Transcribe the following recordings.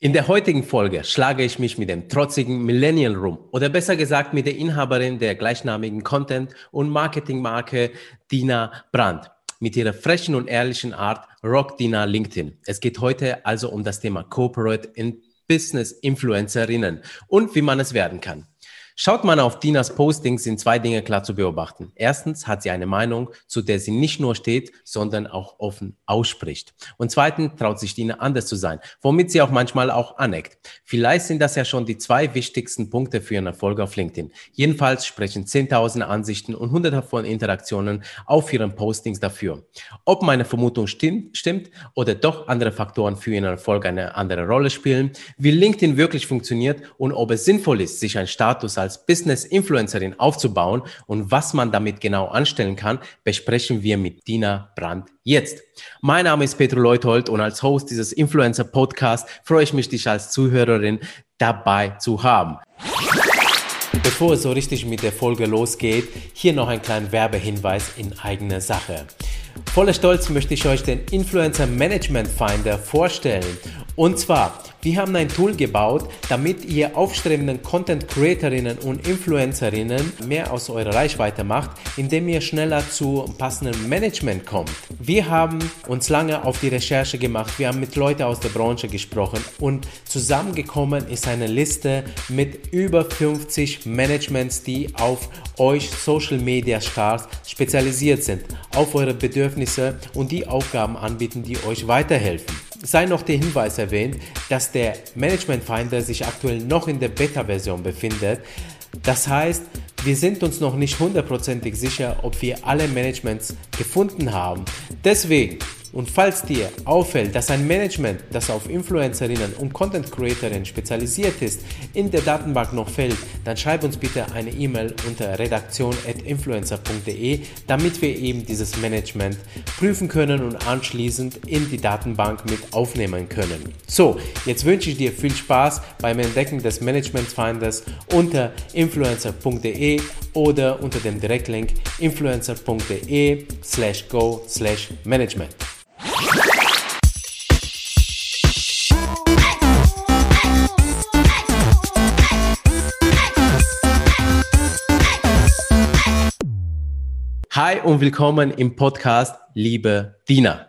In der heutigen Folge schlage ich mich mit dem trotzigen Millennial rum oder besser gesagt mit der Inhaberin der gleichnamigen Content- und Marketingmarke Dina Brandt. Mit ihrer frechen und ehrlichen Art Rock Dina LinkedIn. Es geht heute also um das Thema Corporate in Business Influencerinnen und wie man es werden kann. Schaut man auf Dinas Postings, sind zwei Dinge klar zu beobachten. Erstens hat sie eine Meinung, zu der sie nicht nur steht, sondern auch offen ausspricht. Und zweitens traut sich Dina anders zu sein, womit sie auch manchmal auch aneckt. Vielleicht sind das ja schon die zwei wichtigsten Punkte für ihren Erfolg auf LinkedIn. Jedenfalls sprechen Zehntausende Ansichten und Hunderte von Interaktionen auf ihren Postings dafür. Ob meine Vermutung stimmt, stimmt oder doch andere Faktoren für ihren Erfolg eine andere Rolle spielen, wie LinkedIn wirklich funktioniert und ob es sinnvoll ist, sich ein Status als als Business-Influencerin aufzubauen und was man damit genau anstellen kann, besprechen wir mit Dina Brandt jetzt. Mein Name ist Petro Leuthold und als Host dieses Influencer-Podcasts freue ich mich, dich als Zuhörerin dabei zu haben. Bevor es so richtig mit der Folge losgeht, hier noch ein kleiner Werbehinweis in eigener Sache. Voller Stolz möchte ich euch den Influencer Management Finder vorstellen. Und zwar, wir haben ein Tool gebaut, damit ihr aufstrebenden Content Creatorinnen und Influencerinnen mehr aus eurer Reichweite macht, indem ihr schneller zu passendem Management kommt. Wir haben uns lange auf die Recherche gemacht, wir haben mit Leuten aus der Branche gesprochen und zusammengekommen ist eine Liste mit über 50 Managements, die auf euch Social Media Stars spezialisiert sind, auf eure Bedürfnisse und die Aufgaben anbieten, die euch weiterhelfen sei noch der Hinweis erwähnt, dass der Management Finder sich aktuell noch in der Beta-Version befindet. Das heißt, wir sind uns noch nicht hundertprozentig sicher, ob wir alle Managements gefunden haben. Deswegen und falls dir auffällt, dass ein Management, das auf Influencerinnen und Content Creatorinnen spezialisiert ist, in der Datenbank noch fällt, dann schreib uns bitte eine E-Mail unter redaktion.influencer.de, damit wir eben dieses Management prüfen können und anschließend in die Datenbank mit aufnehmen können. So, jetzt wünsche ich dir viel Spaß beim Entdecken des Management Finders unter influencer.de oder unter dem Direktlink influencer.de slash go slash management. Hi und willkommen im Podcast, liebe Dina.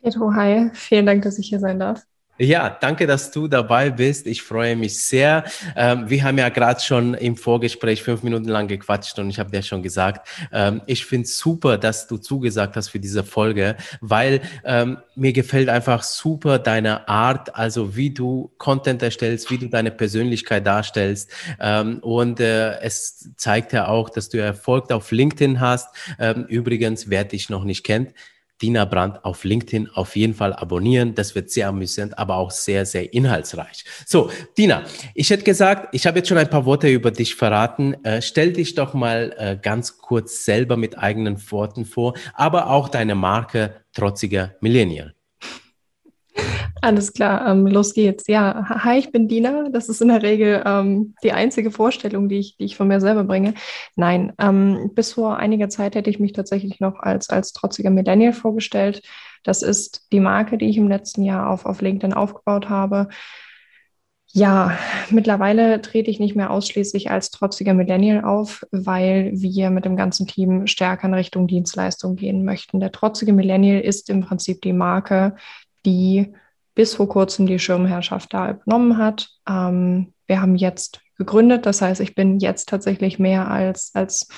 Pedro, hi. Vielen Dank, dass ich hier sein darf. Ja, danke, dass du dabei bist. Ich freue mich sehr. Ähm, wir haben ja gerade schon im Vorgespräch fünf Minuten lang gequatscht und ich habe dir schon gesagt, ähm, ich finde super, dass du zugesagt hast für diese Folge, weil ähm, mir gefällt einfach super deine Art, also wie du Content erstellst, wie du deine Persönlichkeit darstellst. Ähm, und äh, es zeigt ja auch, dass du Erfolg auf LinkedIn hast. Ähm, übrigens, wer dich noch nicht kennt, Dina Brandt auf LinkedIn auf jeden Fall abonnieren. Das wird sehr amüsant, aber auch sehr, sehr inhaltsreich. So, Dina, ich hätte gesagt, ich habe jetzt schon ein paar Worte über dich verraten. Äh, stell dich doch mal äh, ganz kurz selber mit eigenen Worten vor, aber auch deine Marke Trotziger Millennial. Alles klar, ähm, los geht's. Ja, hi, ich bin Dina. Das ist in der Regel ähm, die einzige Vorstellung, die ich, die ich von mir selber bringe. Nein, ähm, bis vor einiger Zeit hätte ich mich tatsächlich noch als, als trotziger Millennial vorgestellt. Das ist die Marke, die ich im letzten Jahr auf, auf LinkedIn aufgebaut habe. Ja, mittlerweile trete ich nicht mehr ausschließlich als trotziger Millennial auf, weil wir mit dem ganzen Team stärker in Richtung Dienstleistung gehen möchten. Der trotzige Millennial ist im Prinzip die Marke, die bis vor kurzem die Schirmherrschaft da übernommen hat. Ähm, wir haben jetzt gegründet, das heißt, ich bin jetzt tatsächlich mehr als, als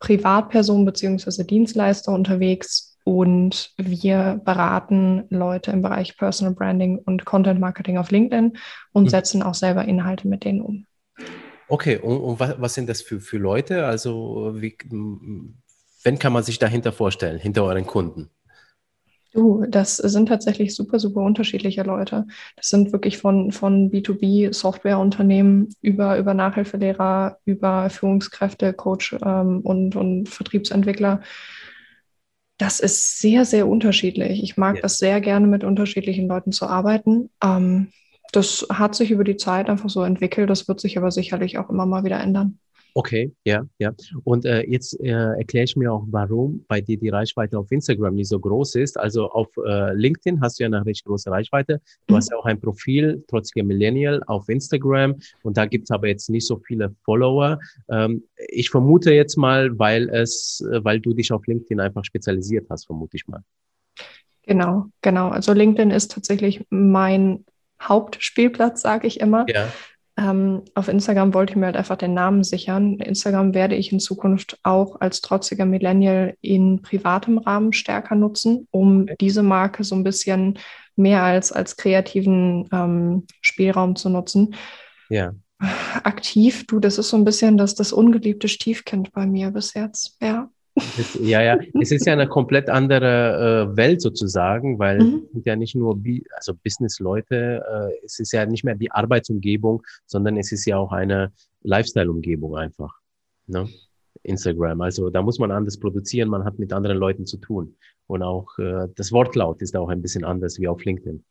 Privatperson beziehungsweise Dienstleister unterwegs und wir beraten Leute im Bereich Personal Branding und Content Marketing auf LinkedIn und mhm. setzen auch selber Inhalte mit denen um. Okay, und, und was, was, sind das für, für Leute? Also, wie, wenn kann man sich dahinter vorstellen, hinter euren Kunden? Du, das sind tatsächlich super, super unterschiedliche Leute. Das sind wirklich von, von B2B-Softwareunternehmen über, über Nachhilfelehrer, über Führungskräfte, Coach ähm, und, und Vertriebsentwickler. Das ist sehr, sehr unterschiedlich. Ich mag ja. das sehr gerne, mit unterschiedlichen Leuten zu arbeiten. Ähm, das hat sich über die Zeit einfach so entwickelt. Das wird sich aber sicherlich auch immer mal wieder ändern. Okay, ja, ja. Und äh, jetzt äh, erkläre ich mir auch, warum bei dir die Reichweite auf Instagram nicht so groß ist. Also auf äh, LinkedIn hast du ja eine recht große Reichweite. Du mhm. hast ja auch ein Profil, trotzige Millennial, auf Instagram. Und da gibt es aber jetzt nicht so viele Follower. Ähm, ich vermute jetzt mal, weil es, äh, weil du dich auf LinkedIn einfach spezialisiert hast, vermute ich mal. Genau, genau. Also LinkedIn ist tatsächlich mein Hauptspielplatz, sage ich immer. Ja. Ähm, auf Instagram wollte ich mir halt einfach den Namen sichern. Instagram werde ich in Zukunft auch als trotziger Millennial in privatem Rahmen stärker nutzen, um diese Marke so ein bisschen mehr als, als kreativen ähm, Spielraum zu nutzen. Ja. Aktiv, du, das ist so ein bisschen das, das ungeliebte Stiefkind bei mir bis jetzt, ja. Es, ja, ja, es ist ja eine komplett andere äh, Welt sozusagen, weil mhm. es sind ja nicht nur also Business-Leute, äh, es ist ja nicht mehr die Arbeitsumgebung, sondern es ist ja auch eine Lifestyle-Umgebung einfach. Ne? Instagram. Also da muss man anders produzieren, man hat mit anderen Leuten zu tun. Und auch äh, das Wortlaut ist auch ein bisschen anders wie auf LinkedIn.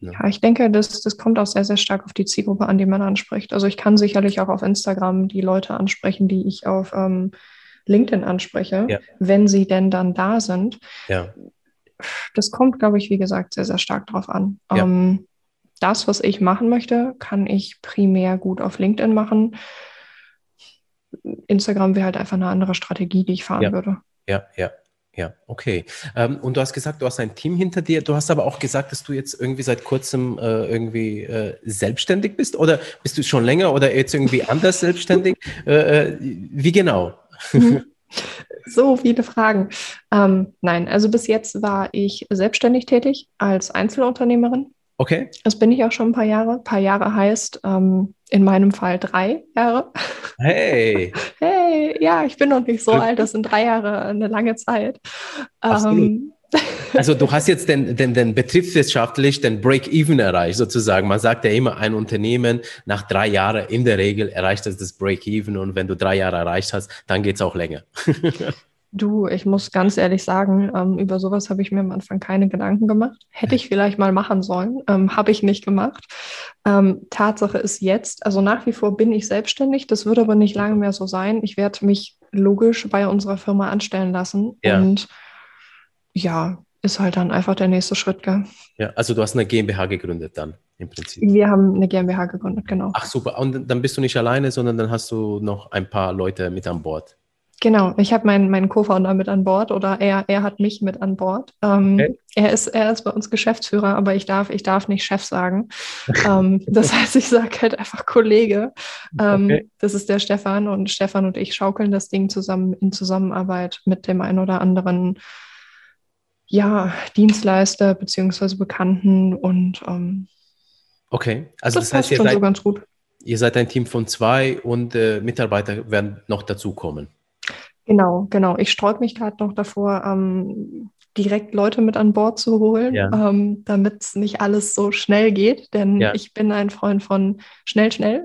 Ja, ja ich denke, das, das kommt auch sehr, sehr stark auf die Zielgruppe an, die man anspricht. Also ich kann sicherlich auch auf Instagram die Leute ansprechen, die ich auf ähm, LinkedIn anspreche, ja. wenn sie denn dann da sind. Ja. Das kommt, glaube ich, wie gesagt, sehr, sehr stark drauf an. Ja. Ähm, das, was ich machen möchte, kann ich primär gut auf LinkedIn machen. Instagram wäre halt einfach eine andere Strategie, die ich fahren würde. Ja, ja. Ja, okay. Ähm, und du hast gesagt, du hast ein Team hinter dir. Du hast aber auch gesagt, dass du jetzt irgendwie seit kurzem äh, irgendwie äh, selbstständig bist oder bist du schon länger oder jetzt irgendwie anders selbstständig? Äh, äh, wie genau? Mhm. So viele Fragen. Ähm, nein, also bis jetzt war ich selbstständig tätig als Einzelunternehmerin. Okay. Das bin ich auch schon ein paar Jahre. Ein paar Jahre heißt ähm, in meinem Fall drei Jahre. Hey. Hey, ja, ich bin noch nicht so alt. Das sind drei Jahre eine lange Zeit. Ähm, also du hast jetzt den, den, den betriebswirtschaftlich den Break-Even erreicht, sozusagen. Man sagt ja immer, ein Unternehmen nach drei Jahren in der Regel erreicht es das Break-Even und wenn du drei Jahre erreicht hast, dann geht es auch länger. Du, ich muss ganz ehrlich sagen, ähm, über sowas habe ich mir am Anfang keine Gedanken gemacht. Hätte ich vielleicht mal machen sollen, ähm, habe ich nicht gemacht. Ähm, Tatsache ist jetzt, also nach wie vor bin ich selbstständig, das wird aber nicht lange mehr so sein. Ich werde mich logisch bei unserer Firma anstellen lassen ja. und ja, ist halt dann einfach der nächste Schritt, gell? Ja, also du hast eine GmbH gegründet dann im Prinzip. Wir haben eine GmbH gegründet, genau. Ach super, und dann bist du nicht alleine, sondern dann hast du noch ein paar Leute mit an Bord. Genau, ich habe meinen, meinen Co-Founder mit an Bord oder er, er hat mich mit an Bord. Ähm, okay. er, ist, er ist bei uns Geschäftsführer, aber ich darf, ich darf nicht Chef sagen. ähm, das heißt, ich sage halt einfach Kollege. Ähm, okay. Das ist der Stefan und Stefan und ich schaukeln das Ding zusammen in Zusammenarbeit mit dem einen oder anderen ja, Dienstleister beziehungsweise Bekannten und ähm, okay, also das, das heißt, ihr seid, so ganz gut. ihr seid ein Team von zwei und äh, Mitarbeiter werden noch dazukommen. Genau, genau. Ich sträube mich gerade noch davor, ähm, direkt Leute mit an Bord zu holen, ja. ähm, damit es nicht alles so schnell geht, denn ja. ich bin ein Freund von schnell, schnell.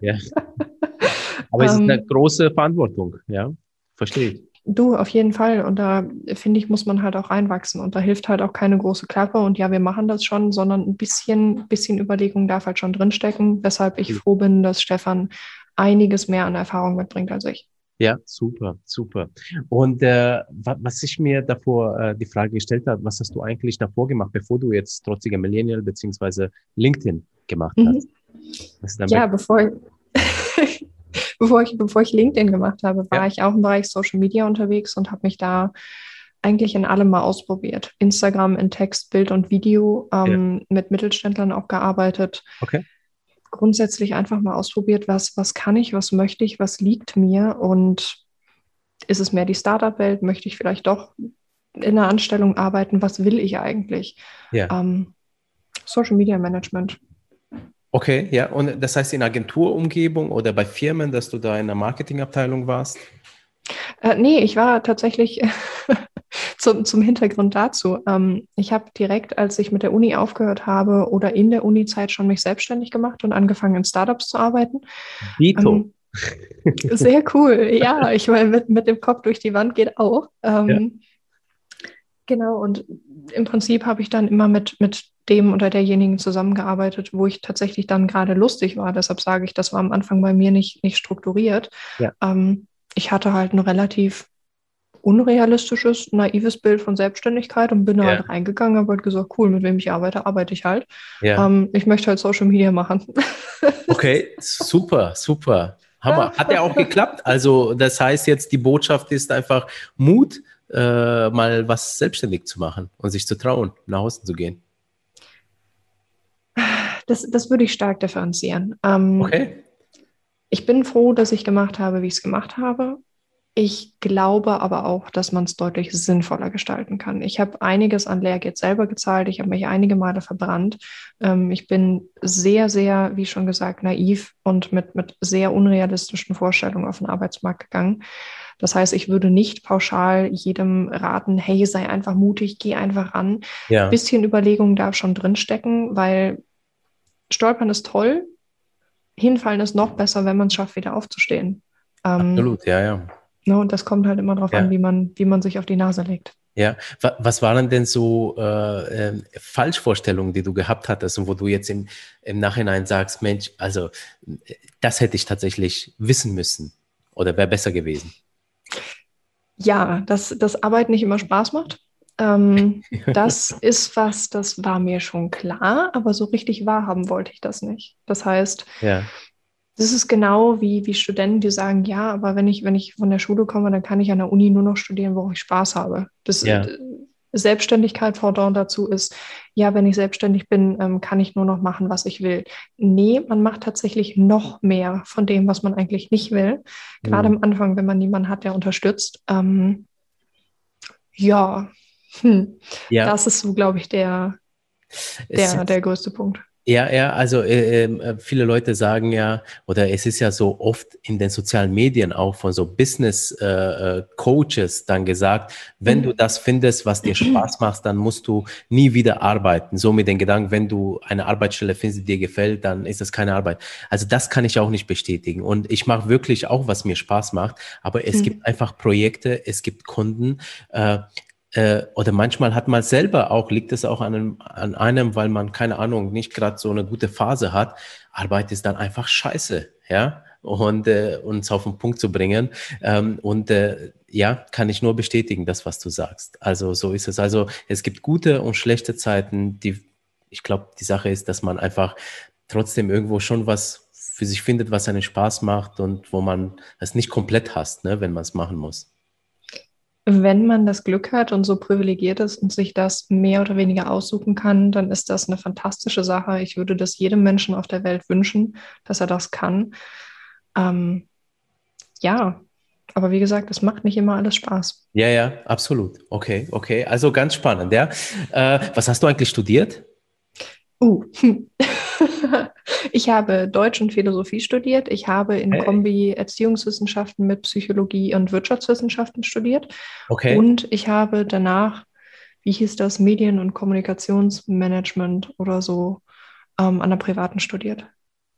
ja. Aber es ist eine ähm, große Verantwortung, ja, verstehe ich. Du, auf jeden Fall. Und da finde ich, muss man halt auch reinwachsen. Und da hilft halt auch keine große Klappe. Und ja, wir machen das schon, sondern ein bisschen, bisschen Überlegung darf halt schon drinstecken, weshalb ich froh bin, dass Stefan einiges mehr an Erfahrung mitbringt als ich. Ja, super, super. Und äh, was ich mir davor äh, die Frage gestellt habe, was hast du eigentlich davor gemacht, bevor du jetzt trotziger Millennial beziehungsweise LinkedIn gemacht hast? Mhm. Ja, bevor ich, bevor ich, bevor ich LinkedIn gemacht habe, war ja. ich auch im Bereich Social Media unterwegs und habe mich da eigentlich in allem mal ausprobiert. Instagram in Text, Bild und Video, ähm, ja. mit Mittelständlern auch gearbeitet. Okay. Grundsätzlich einfach mal ausprobiert, was, was kann ich, was möchte ich, was liegt mir und ist es mehr die Startup-Welt? Möchte ich vielleicht doch in einer Anstellung arbeiten? Was will ich eigentlich? Ja. Ähm, Social Media Management. Okay, ja. Und das heißt in Agenturumgebung oder bei Firmen, dass du da in der Marketingabteilung warst? Äh, nee, ich war tatsächlich zum, zum Hintergrund dazu. Ähm, ich habe direkt, als ich mit der Uni aufgehört habe oder in der Uni-Zeit schon mich selbstständig gemacht und angefangen in Startups zu arbeiten. Dito. Ähm, sehr cool. Ja, ich meine, mit, mit dem Kopf durch die Wand geht auch. Ähm, ja. Genau, und im Prinzip habe ich dann immer mit, mit dem oder derjenigen zusammengearbeitet, wo ich tatsächlich dann gerade lustig war. Deshalb sage ich, das war am Anfang bei mir nicht, nicht strukturiert. Ja. Ähm, ich hatte halt ein relativ unrealistisches, naives Bild von Selbstständigkeit und bin ja. halt reingegangen, habe halt gesagt, cool, mit wem ich arbeite, arbeite ich halt. Ja. Ähm, ich möchte halt Social Media machen. Okay, super, super. Hammer. Hat ja auch geklappt. Also das heißt jetzt, die Botschaft ist einfach Mut, äh, mal was selbstständig zu machen und sich zu trauen, nach außen zu gehen. Das, das würde ich stark differenzieren. Ähm, okay. Ich bin froh, dass ich gemacht habe, wie ich es gemacht habe. Ich glaube aber auch, dass man es deutlich sinnvoller gestalten kann. Ich habe einiges an Lehrgeld selber gezahlt. Ich habe mich einige Male verbrannt. Ähm, ich bin sehr, sehr, wie schon gesagt, naiv und mit, mit sehr unrealistischen Vorstellungen auf den Arbeitsmarkt gegangen. Das heißt, ich würde nicht pauschal jedem raten, hey, sei einfach mutig, geh einfach ran. Ja. Ein bisschen Überlegung darf schon drinstecken, weil Stolpern ist toll, hinfallen ist noch besser, wenn man es schafft, wieder aufzustehen. Ähm, Absolut, ja, ja. Ne, und das kommt halt immer darauf ja. an, wie man, wie man sich auf die Nase legt. Ja, was waren denn so äh, äh, Falschvorstellungen, die du gehabt hattest und wo du jetzt im, im Nachhinein sagst, Mensch, also das hätte ich tatsächlich wissen müssen oder wäre besser gewesen? Ja, dass das Arbeit nicht immer Spaß macht. Ähm, das ist was, das war mir schon klar, aber so richtig wahrhaben wollte ich das nicht. Das heißt, ja. das ist genau wie, wie Studenten, die sagen, ja, aber wenn ich, wenn ich von der Schule komme, dann kann ich an der Uni nur noch studieren, wo ich Spaß habe. Das, ja. Selbstständigkeit Pendant dazu ist, ja, wenn ich selbstständig bin, ähm, kann ich nur noch machen, was ich will. Nee, man macht tatsächlich noch mehr von dem, was man eigentlich nicht will. Gerade mhm. am Anfang, wenn man niemanden hat, der unterstützt. Ähm, ja, hm. ja, das ist so, glaube ich, der, der, der größte Punkt. Ja, ja, also äh, ähm, äh, viele Leute sagen ja, oder es ist ja so oft in den sozialen Medien auch von so Business äh, äh Coaches dann gesagt, wenn mhm. du das findest, was dir Spaß macht, dann musst du nie wieder arbeiten. So mit den Gedanken, wenn du eine Arbeitsstelle findest, die dir gefällt, dann ist das keine Arbeit. Also das kann ich auch nicht bestätigen. Und ich mache wirklich auch, was mir Spaß macht, aber es mhm. gibt einfach Projekte, es gibt Kunden, äh, äh, oder manchmal hat man selber auch, liegt es auch an einem, an einem weil man, keine Ahnung, nicht gerade so eine gute Phase hat, Arbeit ist dann einfach scheiße, ja, und äh, uns auf den Punkt zu bringen. Ähm, und äh, ja, kann ich nur bestätigen, das, was du sagst. Also so ist es. Also es gibt gute und schlechte Zeiten, die, ich glaube, die Sache ist, dass man einfach trotzdem irgendwo schon was für sich findet, was einen Spaß macht und wo man es nicht komplett hasst, ne, wenn man es machen muss wenn man das Glück hat und so privilegiert ist und sich das mehr oder weniger aussuchen kann, dann ist das eine fantastische Sache. Ich würde das jedem Menschen auf der Welt wünschen, dass er das kann. Ähm, ja, aber wie gesagt, es macht nicht immer alles Spaß. Ja, ja, absolut. Okay, okay. Also ganz spannend, ja. Äh, was hast du eigentlich studiert? Uh, ich habe Deutsch und Philosophie studiert. Ich habe in hey. Kombi Erziehungswissenschaften mit Psychologie und Wirtschaftswissenschaften studiert. Okay. Und ich habe danach, wie hieß das, Medien- und Kommunikationsmanagement oder so ähm, an der privaten studiert.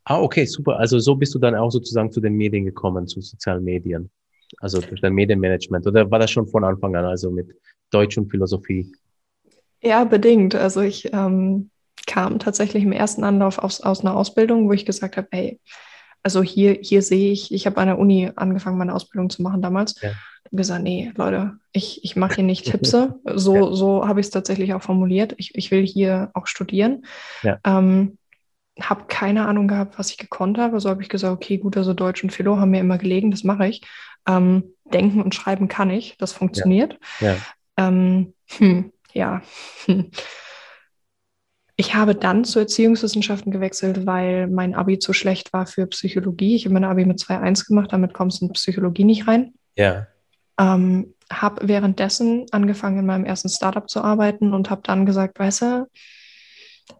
Ah, okay, super. Also so bist du dann auch sozusagen zu den Medien gekommen, zu sozialen Medien. Also durch dein Medienmanagement. Oder war das schon von Anfang an, also mit Deutsch und Philosophie? Ja, bedingt. Also ich ähm, kam tatsächlich im ersten Anlauf aus, aus einer Ausbildung, wo ich gesagt habe, hey, also hier, hier sehe ich, ich habe an der Uni angefangen, meine Ausbildung zu machen damals. Ja. gesagt, nee, Leute, ich, ich mache hier nicht Tipse. So, ja. so habe ich es tatsächlich auch formuliert. Ich, ich will hier auch studieren. Ja. Ähm, habe keine Ahnung gehabt, was ich gekonnt habe. So habe ich gesagt, okay, gut, also Deutsch und Philo haben mir immer gelegen, das mache ich. Ähm, denken und schreiben kann ich, das funktioniert. Ja. Ähm, hm, ja. Hm. Ich habe dann zu Erziehungswissenschaften gewechselt, weil mein Abi zu schlecht war für Psychologie. Ich habe mein Abi mit 2.1 gemacht, damit kommst du in Psychologie nicht rein. Ja. Ähm, habe währenddessen angefangen, in meinem ersten Startup zu arbeiten und habe dann gesagt, weißt du,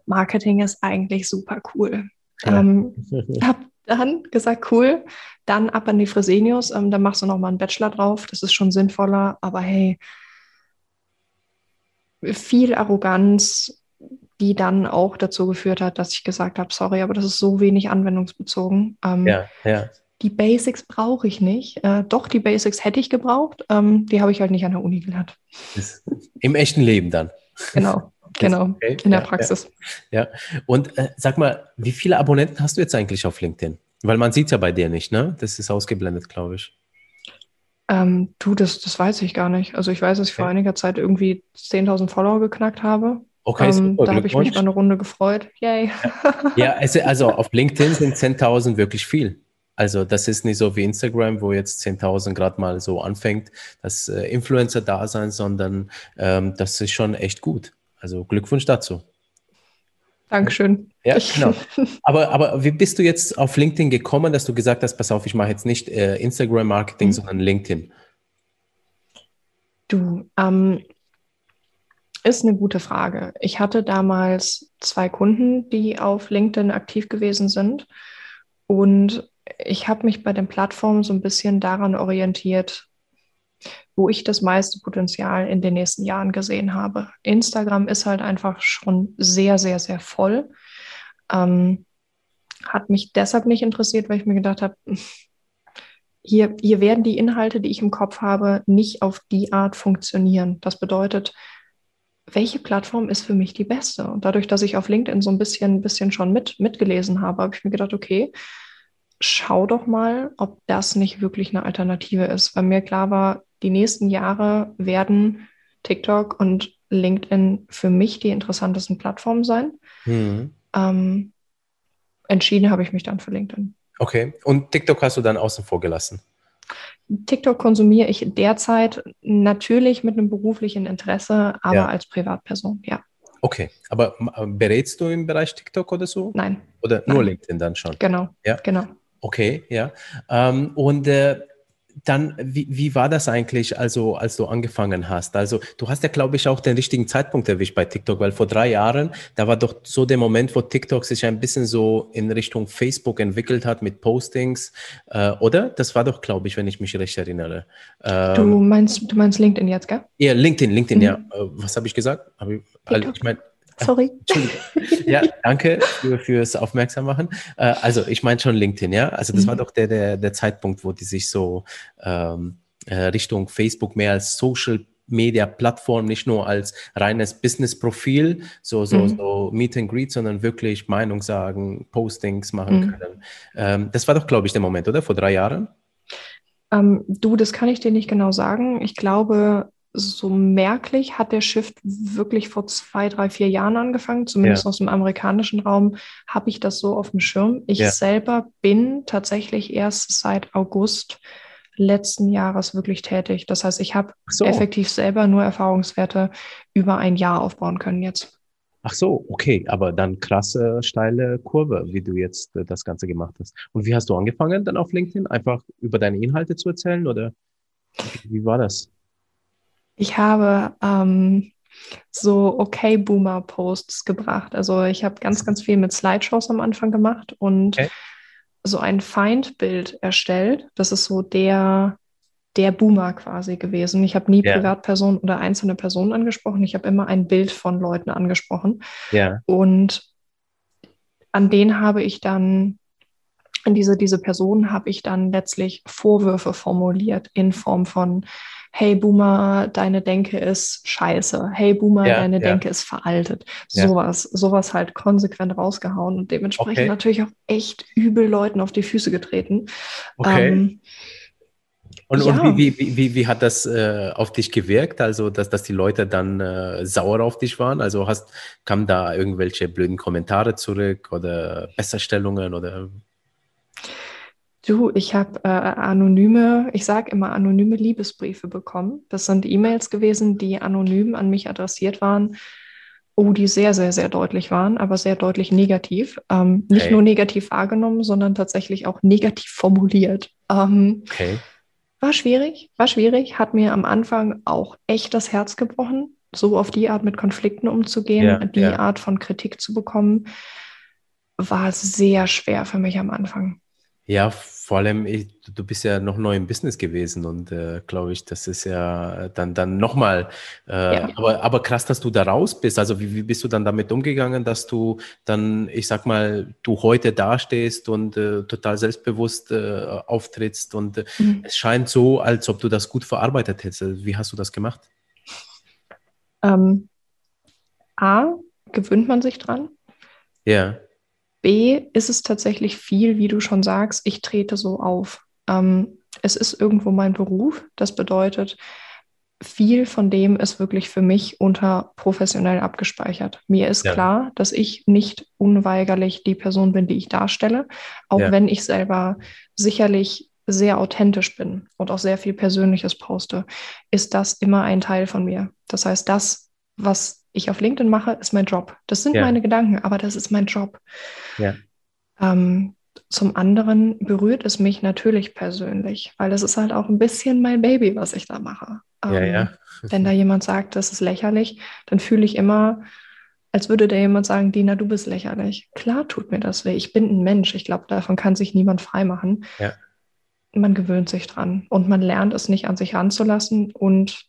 Marketing ist eigentlich super cool. Ja. Ähm, habe dann gesagt, cool, dann ab an die Fresenius, ähm, dann machst du nochmal einen Bachelor drauf, das ist schon sinnvoller, aber hey, viel Arroganz, die dann auch dazu geführt hat, dass ich gesagt habe, sorry, aber das ist so wenig anwendungsbezogen. Ähm, ja, ja. Die Basics brauche ich nicht. Äh, doch, die Basics hätte ich gebraucht. Ähm, die habe ich halt nicht an der Uni gelernt. Im echten Leben dann. Genau. genau, okay. in der ja, Praxis. Ja, und äh, sag mal, wie viele Abonnenten hast du jetzt eigentlich auf LinkedIn? Weil man sieht es ja bei dir nicht, ne? Das ist ausgeblendet, glaube ich. Ähm, du, das, das weiß ich gar nicht. Also ich weiß, dass ich okay. vor einiger Zeit irgendwie 10.000 Follower geknackt habe. Okay, ähm, da habe ich mich mal eine Runde gefreut. Yay. Ja, also, also auf LinkedIn sind 10.000 wirklich viel. Also das ist nicht so wie Instagram, wo jetzt 10.000 gerade mal so anfängt, das äh, Influencer-Dasein, sondern ähm, das ist schon echt gut. Also Glückwunsch dazu. Dankeschön. Ja, genau. Aber, aber wie bist du jetzt auf LinkedIn gekommen, dass du gesagt hast, pass auf, ich mache jetzt nicht äh, Instagram-Marketing, mhm. sondern LinkedIn? Du, ähm, ist eine gute Frage. Ich hatte damals zwei Kunden, die auf LinkedIn aktiv gewesen sind. Und ich habe mich bei den Plattformen so ein bisschen daran orientiert, wo ich das meiste Potenzial in den nächsten Jahren gesehen habe. Instagram ist halt einfach schon sehr, sehr, sehr voll. Ähm, hat mich deshalb nicht interessiert, weil ich mir gedacht habe, hier, hier werden die Inhalte, die ich im Kopf habe, nicht auf die Art funktionieren. Das bedeutet, welche Plattform ist für mich die beste? Und dadurch, dass ich auf LinkedIn so ein bisschen, bisschen schon mit, mitgelesen habe, habe ich mir gedacht, okay, schau doch mal, ob das nicht wirklich eine Alternative ist. Weil mir klar war, die nächsten Jahre werden TikTok und LinkedIn für mich die interessantesten Plattformen sein. Mhm. Ähm, entschieden habe ich mich dann für LinkedIn. Okay, und TikTok hast du dann außen vor gelassen? TikTok konsumiere ich derzeit natürlich mit einem beruflichen Interesse, aber ja. als Privatperson, ja. Okay, aber berätst du im Bereich TikTok oder so? Nein. Oder nur Nein. LinkedIn dann schon? Genau. Ja, genau. Okay, ja. Ähm, und äh, dann, wie, wie war das eigentlich, also als du angefangen hast? Also du hast ja, glaube ich, auch den richtigen Zeitpunkt erwischt bei TikTok, weil vor drei Jahren, da war doch so der Moment, wo TikTok sich ein bisschen so in Richtung Facebook entwickelt hat mit Postings, äh, oder? Das war doch, glaube ich, wenn ich mich recht erinnere. Ähm, du meinst, du meinst LinkedIn jetzt, gell? Ja, LinkedIn, LinkedIn, mhm. ja. Äh, was habe ich gesagt? Hab ich, also, ich meine, Sorry. Ja, danke für, fürs Aufmerksam machen. Äh, also ich meine schon LinkedIn, ja. Also das mhm. war doch der, der, der Zeitpunkt, wo die sich so ähm, äh, Richtung Facebook mehr als Social Media Plattform, nicht nur als reines Business-Profil, so, so, mhm. so Meet and Greet, sondern wirklich Meinung sagen, Postings machen mhm. können. Ähm, das war doch, glaube ich, der Moment, oder? Vor drei Jahren? Ähm, du, das kann ich dir nicht genau sagen. Ich glaube, so merklich hat der Shift wirklich vor zwei, drei, vier Jahren angefangen. Zumindest ja. aus dem amerikanischen Raum habe ich das so auf dem Schirm. Ich ja. selber bin tatsächlich erst seit August letzten Jahres wirklich tätig. Das heißt, ich habe so. effektiv selber nur Erfahrungswerte über ein Jahr aufbauen können jetzt. Ach so, okay, aber dann krasse, steile Kurve, wie du jetzt äh, das Ganze gemacht hast. Und wie hast du angefangen dann auf LinkedIn? Einfach über deine Inhalte zu erzählen oder wie war das? Ich habe ähm, so Okay-Boomer-Posts gebracht. Also ich habe ganz, ganz viel mit Slideshows am Anfang gemacht und okay. so ein Feindbild erstellt. Das ist so der, der Boomer quasi gewesen. Ich habe nie yeah. Privatpersonen oder einzelne Personen angesprochen. Ich habe immer ein Bild von Leuten angesprochen. Yeah. Und an denen habe ich dann, an diese, diese Personen habe ich dann letztlich Vorwürfe formuliert in Form von hey Boomer, deine Denke ist scheiße, hey Boomer, ja, deine ja. Denke ist veraltet. Ja. Sowas, sowas halt konsequent rausgehauen und dementsprechend okay. natürlich auch echt übel Leuten auf die Füße getreten. Okay. Ähm, und, und wie, wie, wie, wie, hat das äh, auf dich gewirkt? Also, dass, dass die Leute dann äh, sauer auf dich waren? Also, hast, kamen da irgendwelche blöden Kommentare zurück oder Besserstellungen oder Du, ich habe äh, anonyme, ich sage immer anonyme Liebesbriefe bekommen. Das sind E-Mails gewesen, die anonym an mich adressiert waren. Oh, die sehr, sehr, sehr deutlich waren, aber sehr deutlich negativ. Ähm, okay. Nicht nur negativ wahrgenommen, sondern tatsächlich auch negativ formuliert. Ähm, okay. War schwierig, war schwierig, hat mir am Anfang auch echt das Herz gebrochen, so auf die Art mit Konflikten umzugehen, ja, die ja. Art von Kritik zu bekommen, war sehr schwer für mich am Anfang. Ja, vor allem, ich, du bist ja noch neu im Business gewesen und äh, glaube ich, das ist ja dann, dann nochmal, äh, ja. aber, aber krass, dass du da raus bist. Also wie, wie bist du dann damit umgegangen, dass du dann, ich sag mal, du heute dastehst und äh, total selbstbewusst äh, auftrittst und äh, mhm. es scheint so, als ob du das gut verarbeitet hättest. Wie hast du das gemacht? Ähm, A, gewöhnt man sich dran. Ja. B, ist es tatsächlich viel, wie du schon sagst, ich trete so auf. Ähm, es ist irgendwo mein Beruf. Das bedeutet, viel von dem ist wirklich für mich unter professionell abgespeichert. Mir ist ja. klar, dass ich nicht unweigerlich die Person bin, die ich darstelle, auch ja. wenn ich selber sicherlich sehr authentisch bin und auch sehr viel Persönliches poste, ist das immer ein Teil von mir. Das heißt, das, was ich auf LinkedIn mache, ist mein Job. Das sind ja. meine Gedanken, aber das ist mein Job. Ähm, zum anderen berührt es mich natürlich persönlich, weil es ist halt auch ein bisschen mein Baby, was ich da mache. Ähm, ja, ja. Wenn da jemand sagt, das ist lächerlich, dann fühle ich immer, als würde da jemand sagen, Dina, du bist lächerlich. Klar tut mir das weh. Ich bin ein Mensch. Ich glaube, davon kann sich niemand freimachen. Ja. Man gewöhnt sich dran und man lernt es nicht an sich ranzulassen und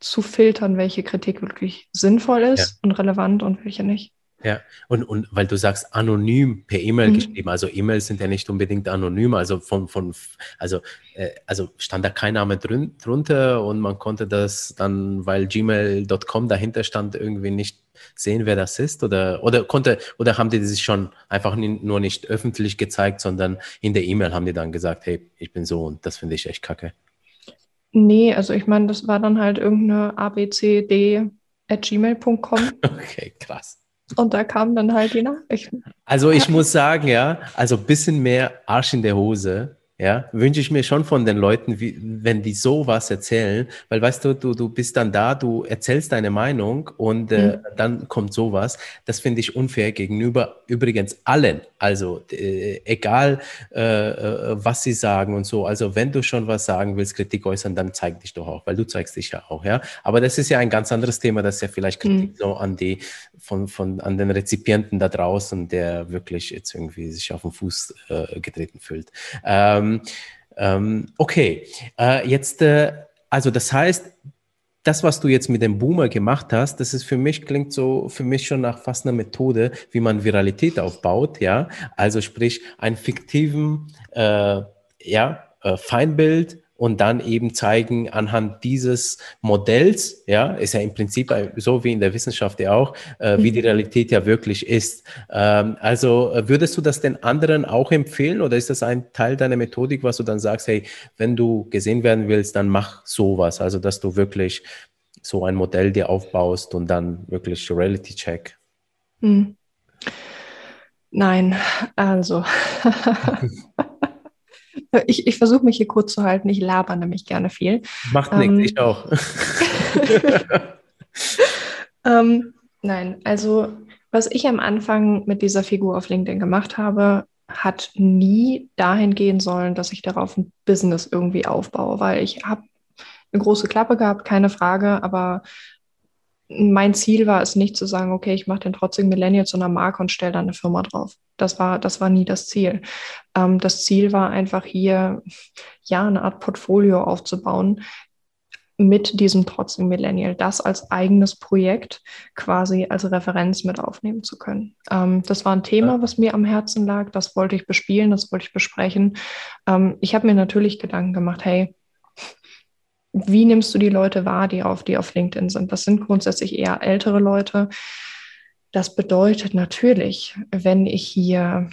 zu filtern, welche Kritik wirklich sinnvoll ist ja. und relevant und welche nicht. Ja, und, und weil du sagst anonym per E-Mail mhm. geschrieben, also E-Mails sind ja nicht unbedingt anonym, also von, von also, äh, also stand da kein Name drin, drunter und man konnte das dann, weil gmail.com dahinter stand, irgendwie nicht sehen, wer das ist oder, oder konnte, oder haben die sich schon einfach nur nicht öffentlich gezeigt, sondern in der E-Mail haben die dann gesagt, hey, ich bin so und das finde ich echt kacke. Nee, also ich meine, das war dann halt irgendeine abcd at gmail.com. Okay, krass. Und da kamen dann halt die Nachrichten. Also ich muss sagen, ja, also ein bisschen mehr Arsch in der Hose ja, wünsche ich mir schon von den Leuten, wie, wenn die sowas erzählen, weil weißt du, du, du bist dann da, du erzählst deine Meinung und äh, mhm. dann kommt sowas. Das finde ich unfair gegenüber übrigens allen. Also äh, egal, äh, äh, was sie sagen und so. Also wenn du schon was sagen willst, Kritik äußern, dann zeig dich doch auch, weil du zeigst dich ja auch, ja. Aber das ist ja ein ganz anderes Thema, das ist ja vielleicht Kritik mhm. so an die, von, von, an den Rezipienten da draußen, der wirklich jetzt irgendwie sich auf den Fuß äh, getreten fühlt. Ähm, ähm, okay, äh, jetzt, äh, also das heißt, das, was du jetzt mit dem Boomer gemacht hast, das ist für mich, klingt so für mich schon nach fast einer Methode, wie man Viralität aufbaut, ja. Also sprich, einen fiktiven, äh, ja, äh, Feindbild und dann eben zeigen anhand dieses Modells, ja, ist ja im Prinzip so wie in der Wissenschaft ja auch, äh, wie die mhm. Realität ja wirklich ist. Ähm, also äh, würdest du das den anderen auch empfehlen oder ist das ein Teil deiner Methodik, was du dann sagst, hey, wenn du gesehen werden willst, dann mach sowas, also dass du wirklich so ein Modell dir aufbaust und dann wirklich Reality Check? Hm. Nein, also Ich, ich versuche mich hier kurz zu halten. Ich laber nämlich gerne viel. Macht ähm, nichts, ich auch. ähm, nein, also was ich am Anfang mit dieser Figur auf LinkedIn gemacht habe, hat nie dahin gehen sollen, dass ich darauf ein Business irgendwie aufbaue, weil ich habe eine große Klappe gehabt, keine Frage, aber mein Ziel war es nicht zu sagen, okay, ich mache den trotzdem Millennial zu einer Marke und stelle da eine Firma drauf. Das war, das war nie das Ziel. Ähm, das Ziel war einfach hier, ja, eine Art Portfolio aufzubauen mit diesem trotzdem Millennial, das als eigenes Projekt quasi als Referenz mit aufnehmen zu können. Ähm, das war ein Thema, was mir am Herzen lag. Das wollte ich bespielen, das wollte ich besprechen. Ähm, ich habe mir natürlich Gedanken gemacht, hey, wie nimmst du die Leute wahr, die auf, die auf LinkedIn sind? Das sind grundsätzlich eher ältere Leute. Das bedeutet natürlich, wenn ich hier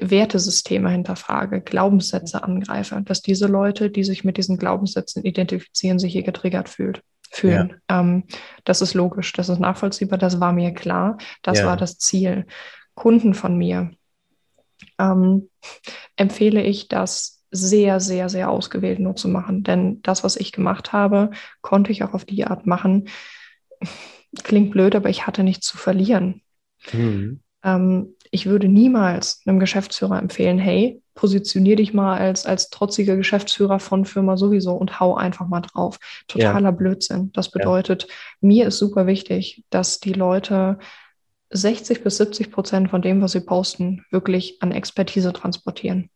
Wertesysteme hinterfrage, Glaubenssätze angreife, dass diese Leute, die sich mit diesen Glaubenssätzen identifizieren, sich hier getriggert fühlt, fühlen. Ja. Ähm, das ist logisch, das ist nachvollziehbar, das war mir klar, das ja. war das Ziel. Kunden von mir ähm, empfehle ich, dass sehr, sehr, sehr ausgewählt nur zu machen. Denn das, was ich gemacht habe, konnte ich auch auf die Art machen. Klingt blöd, aber ich hatte nichts zu verlieren. Mhm. Ähm, ich würde niemals einem Geschäftsführer empfehlen, hey, positionier dich mal als, als trotziger Geschäftsführer von Firma sowieso und hau einfach mal drauf. Totaler ja. Blödsinn. Das bedeutet, ja. mir ist super wichtig, dass die Leute 60 bis 70 Prozent von dem, was sie posten, wirklich an Expertise transportieren.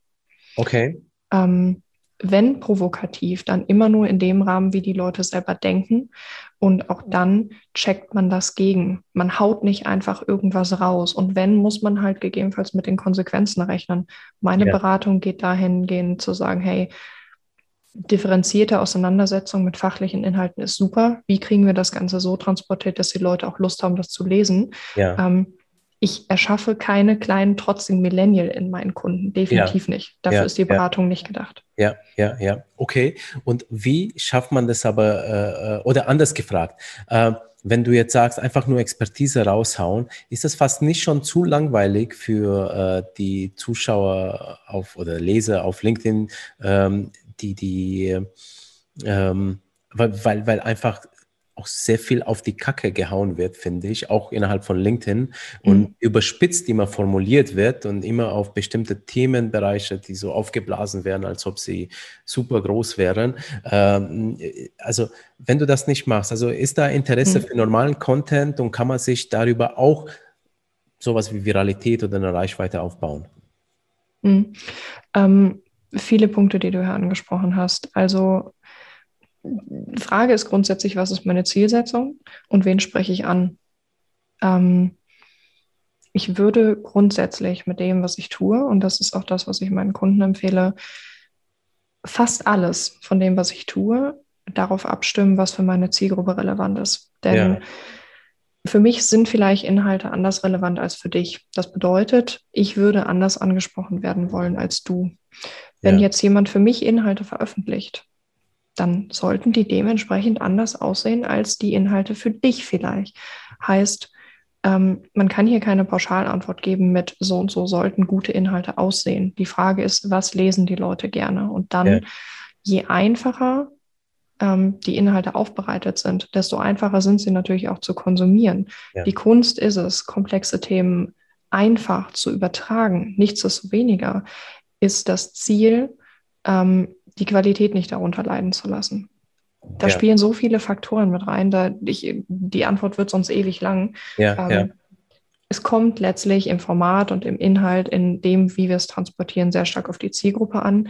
Okay ähm, wenn provokativ, dann immer nur in dem Rahmen, wie die Leute selber denken. Und auch dann checkt man das gegen. Man haut nicht einfach irgendwas raus. Und wenn, muss man halt gegebenenfalls mit den Konsequenzen rechnen. Meine ja. Beratung geht dahingehend zu sagen, hey, differenzierte Auseinandersetzung mit fachlichen Inhalten ist super. Wie kriegen wir das Ganze so transportiert, dass die Leute auch Lust haben, das zu lesen? Ja. Ähm, ich erschaffe keine kleinen, trotzigen Millennial in meinen Kunden. Definitiv ja. nicht. Dafür ja, ist die Beratung ja. nicht gedacht. Ja, ja, ja. Okay. Und wie schafft man das aber, äh, äh, oder anders gefragt, äh, wenn du jetzt sagst, einfach nur Expertise raushauen, ist das fast nicht schon zu langweilig für äh, die Zuschauer auf oder Leser auf LinkedIn, ähm, die, die, ähm, weil, weil, weil einfach auch sehr viel auf die Kacke gehauen wird, finde ich, auch innerhalb von LinkedIn und mhm. überspitzt immer formuliert wird und immer auf bestimmte Themenbereiche, die so aufgeblasen werden, als ob sie super groß wären. Ähm, also wenn du das nicht machst, also ist da Interesse mhm. für normalen Content und kann man sich darüber auch sowas wie Viralität oder eine Reichweite aufbauen? Mhm. Ähm, viele Punkte, die du hier angesprochen hast. Also die Frage ist grundsätzlich, was ist meine Zielsetzung und wen spreche ich an? Ähm, ich würde grundsätzlich mit dem, was ich tue, und das ist auch das, was ich meinen Kunden empfehle, fast alles von dem, was ich tue, darauf abstimmen, was für meine Zielgruppe relevant ist. Denn ja. für mich sind vielleicht Inhalte anders relevant als für dich. Das bedeutet, ich würde anders angesprochen werden wollen als du. Wenn ja. jetzt jemand für mich Inhalte veröffentlicht, dann sollten die dementsprechend anders aussehen als die Inhalte für dich vielleicht. Heißt, ähm, man kann hier keine Pauschalantwort geben mit so und so sollten gute Inhalte aussehen. Die Frage ist, was lesen die Leute gerne? Und dann, ja. je einfacher ähm, die Inhalte aufbereitet sind, desto einfacher sind sie natürlich auch zu konsumieren. Ja. Die Kunst ist es, komplexe Themen einfach zu übertragen. Nichtsdestoweniger ist das Ziel, ähm, die Qualität nicht darunter leiden zu lassen. Da ja. spielen so viele Faktoren mit rein. Da ich, die Antwort wird sonst ewig lang. Ja, ähm, ja. Es kommt letztlich im Format und im Inhalt, in dem, wie wir es transportieren, sehr stark auf die Zielgruppe an.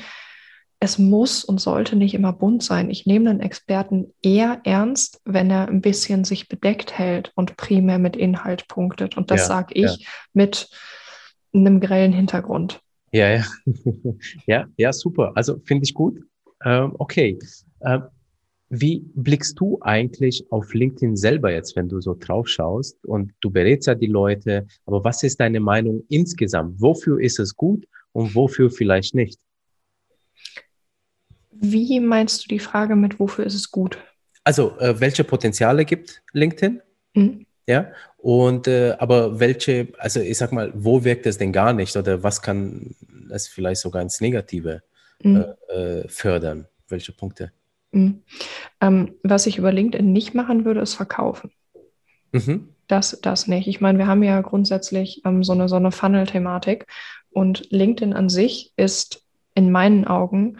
Es muss und sollte nicht immer bunt sein. Ich nehme den Experten eher ernst, wenn er ein bisschen sich bedeckt hält und primär mit Inhalt punktet. Und das sage ich mit einem grellen Hintergrund. Ja, ja. ja, ja, super. Also finde ich gut. Ähm, okay. Ähm, wie blickst du eigentlich auf LinkedIn selber jetzt, wenn du so drauf schaust und du berätst ja die Leute, aber was ist deine Meinung insgesamt? Wofür ist es gut und wofür vielleicht nicht? Wie meinst du die Frage mit, wofür ist es gut? Also, äh, welche Potenziale gibt LinkedIn? Mhm. Ja, und äh, aber welche, also ich sag mal, wo wirkt es denn gar nicht oder was kann es vielleicht sogar ins Negative mhm. äh, fördern? Welche Punkte? Mhm. Ähm, was ich über LinkedIn nicht machen würde, ist verkaufen. Mhm. Das, das nicht. Ich meine, wir haben ja grundsätzlich ähm, so eine, so eine Funnel-Thematik und LinkedIn an sich ist in meinen Augen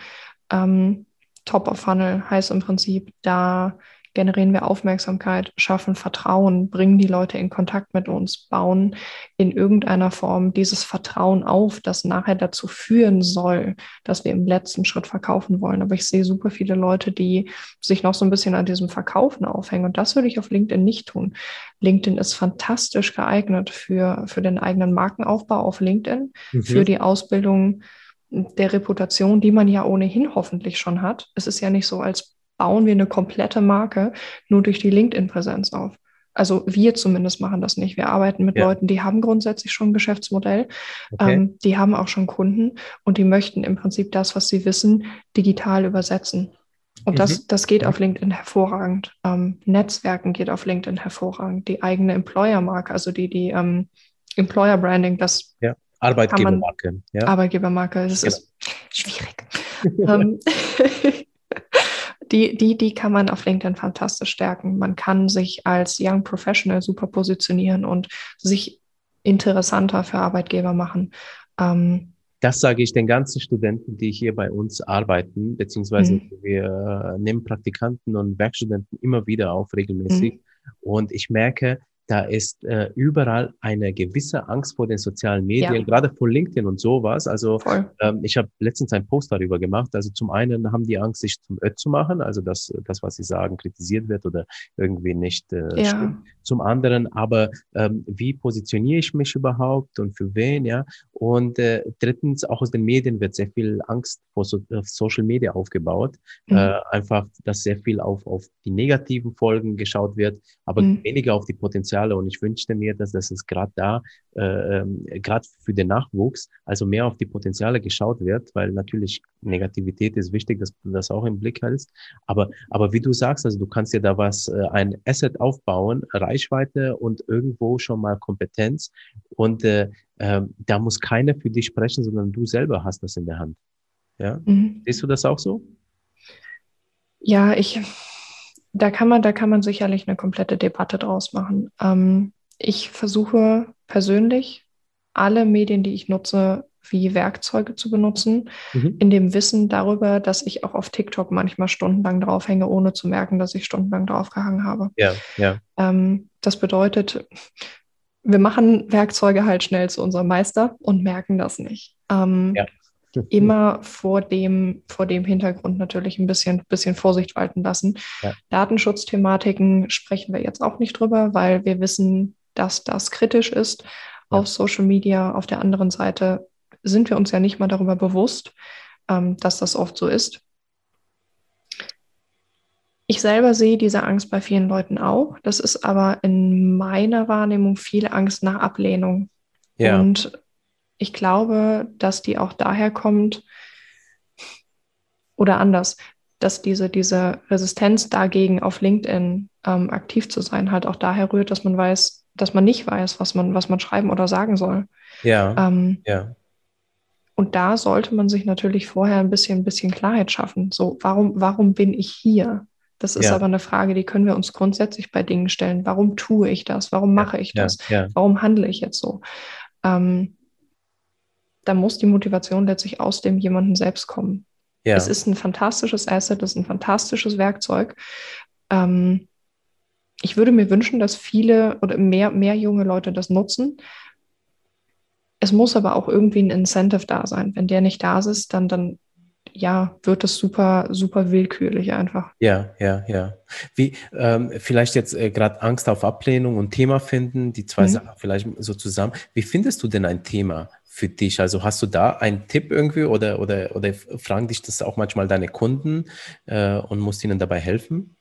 ähm, Top of Funnel, heißt im Prinzip, da generieren wir Aufmerksamkeit, schaffen Vertrauen, bringen die Leute in Kontakt mit uns, bauen in irgendeiner Form dieses Vertrauen auf, das nachher dazu führen soll, dass wir im letzten Schritt verkaufen wollen. Aber ich sehe super viele Leute, die sich noch so ein bisschen an diesem Verkaufen aufhängen. Und das würde ich auf LinkedIn nicht tun. LinkedIn ist fantastisch geeignet für, für den eigenen Markenaufbau auf LinkedIn, mhm. für die Ausbildung der Reputation, die man ja ohnehin hoffentlich schon hat. Es ist ja nicht so, als bauen wir eine komplette Marke nur durch die LinkedIn-Präsenz auf. Also wir zumindest machen das nicht. Wir arbeiten mit ja. Leuten, die haben grundsätzlich schon ein Geschäftsmodell, okay. ähm, die haben auch schon Kunden und die möchten im Prinzip das, was sie wissen, digital übersetzen. Und mhm. das, das geht auf LinkedIn hervorragend. Ähm, Netzwerken geht auf LinkedIn hervorragend. Die eigene Employer-Marke, also die, die ähm, Employer-Branding, das ja. Arbeitgebermarke. Ja. Arbeitgebermarke, das genau. ist schwierig. Die, die, die kann man auf LinkedIn fantastisch stärken. Man kann sich als Young Professional super positionieren und sich interessanter für Arbeitgeber machen. Ähm, das sage ich den ganzen Studenten, die hier bei uns arbeiten, beziehungsweise mhm. wir nehmen Praktikanten und Werkstudenten immer wieder auf regelmäßig. Mhm. Und ich merke, da ist äh, überall eine gewisse Angst vor den sozialen Medien, ja. gerade vor LinkedIn und sowas. Also ähm, ich habe letztens einen Post darüber gemacht. Also zum einen haben die Angst, sich zum Öd zu machen, also dass das, was sie sagen, kritisiert wird oder irgendwie nicht äh, ja. stimmt. Zum anderen aber, ähm, wie positioniere ich mich überhaupt und für wen, ja? Und äh, drittens, auch aus den Medien wird sehr viel Angst vor so, Social Media aufgebaut. Mhm. Äh, einfach, dass sehr viel auf, auf die negativen Folgen geschaut wird, aber mhm. weniger auf die Potenziale. Und ich wünschte mir, dass das ist gerade da, äh, ähm, gerade für den Nachwuchs, also mehr auf die Potenziale geschaut wird, weil natürlich Negativität ist wichtig, dass du das auch im Blick hältst. Aber, aber wie du sagst, also du kannst dir da was, äh, ein Asset aufbauen, Reichweite und irgendwo schon mal Kompetenz. Und äh, äh, da muss keiner für dich sprechen, sondern du selber hast das in der Hand. Ja? Mhm. Siehst du das auch so? Ja, ich, da kann man, da kann man sicherlich eine komplette Debatte draus machen. Ähm, ich versuche persönlich alle Medien, die ich nutze, wie Werkzeuge zu benutzen, mhm. in dem Wissen darüber, dass ich auch auf TikTok manchmal stundenlang draufhänge, ohne zu merken, dass ich stundenlang draufgehangen habe. Ja, ja. Ähm, das bedeutet, wir machen Werkzeuge halt schnell zu unserem Meister und merken das nicht. Ähm, ja. Immer vor dem, vor dem Hintergrund natürlich ein bisschen, bisschen Vorsicht walten lassen. Ja. Datenschutzthematiken sprechen wir jetzt auch nicht drüber, weil wir wissen, dass das kritisch ist ja. auf Social Media. Auf der anderen Seite sind wir uns ja nicht mal darüber bewusst, ähm, dass das oft so ist. Ich selber sehe diese Angst bei vielen Leuten auch. Das ist aber in meiner Wahrnehmung viel Angst nach Ablehnung. Ja. Und ich glaube, dass die auch daher kommt, oder anders, dass diese, diese Resistenz dagegen auf LinkedIn ähm, aktiv zu sein halt auch daher rührt, dass man weiß, dass man nicht weiß, was man, was man schreiben oder sagen soll. Ja. Ähm, ja. Und da sollte man sich natürlich vorher ein bisschen, ein bisschen Klarheit schaffen. So, warum, warum bin ich hier? Das ist ja. aber eine Frage, die können wir uns grundsätzlich bei Dingen stellen. Warum tue ich das? Warum mache ich das? Ja, ja. Warum handle ich jetzt so? Ähm, da muss die Motivation letztlich aus dem jemanden selbst kommen. Es ist ein fantastisches Asset, es ist ein fantastisches Werkzeug. Ähm, ich würde mir wünschen, dass viele oder mehr, mehr junge Leute das nutzen. Es muss aber auch irgendwie ein Incentive da sein. Wenn der nicht da ist, dann, dann ja, wird es super, super willkürlich einfach. Ja, ja, ja. Wie, ähm, vielleicht jetzt äh, gerade Angst auf Ablehnung und Thema finden, die zwei mhm. Sachen vielleicht so zusammen. Wie findest du denn ein Thema für dich? Also hast du da einen Tipp irgendwie oder, oder, oder fragen dich das auch manchmal deine Kunden äh, und musst ihnen dabei helfen?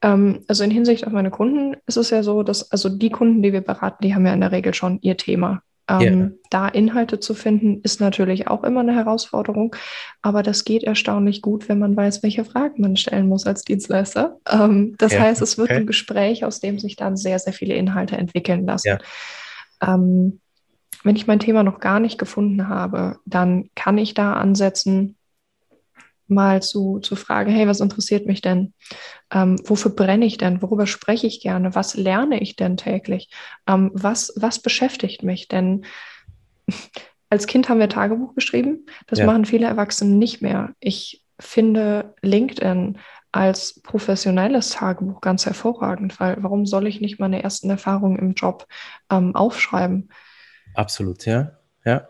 Ähm, also in Hinsicht auf meine Kunden ist es ja so, dass also die Kunden, die wir beraten, die haben ja in der Regel schon ihr Thema. Ähm, yeah. Da Inhalte zu finden, ist natürlich auch immer eine Herausforderung, aber das geht erstaunlich gut, wenn man weiß, welche Fragen man stellen muss als Dienstleister. Ähm, das yeah. heißt, es wird okay. ein Gespräch, aus dem sich dann sehr, sehr viele Inhalte entwickeln lassen. Yeah. Wenn ich mein Thema noch gar nicht gefunden habe, dann kann ich da ansetzen, mal zu, zu fragen, hey, was interessiert mich denn? Ähm, wofür brenne ich denn? Worüber spreche ich gerne? Was lerne ich denn täglich? Ähm, was, was beschäftigt mich? Denn als Kind haben wir Tagebuch geschrieben. Das ja. machen viele Erwachsene nicht mehr. Ich finde LinkedIn als professionelles Tagebuch ganz hervorragend, weil warum soll ich nicht meine ersten Erfahrungen im Job ähm, aufschreiben? Absolut, ja. Ja.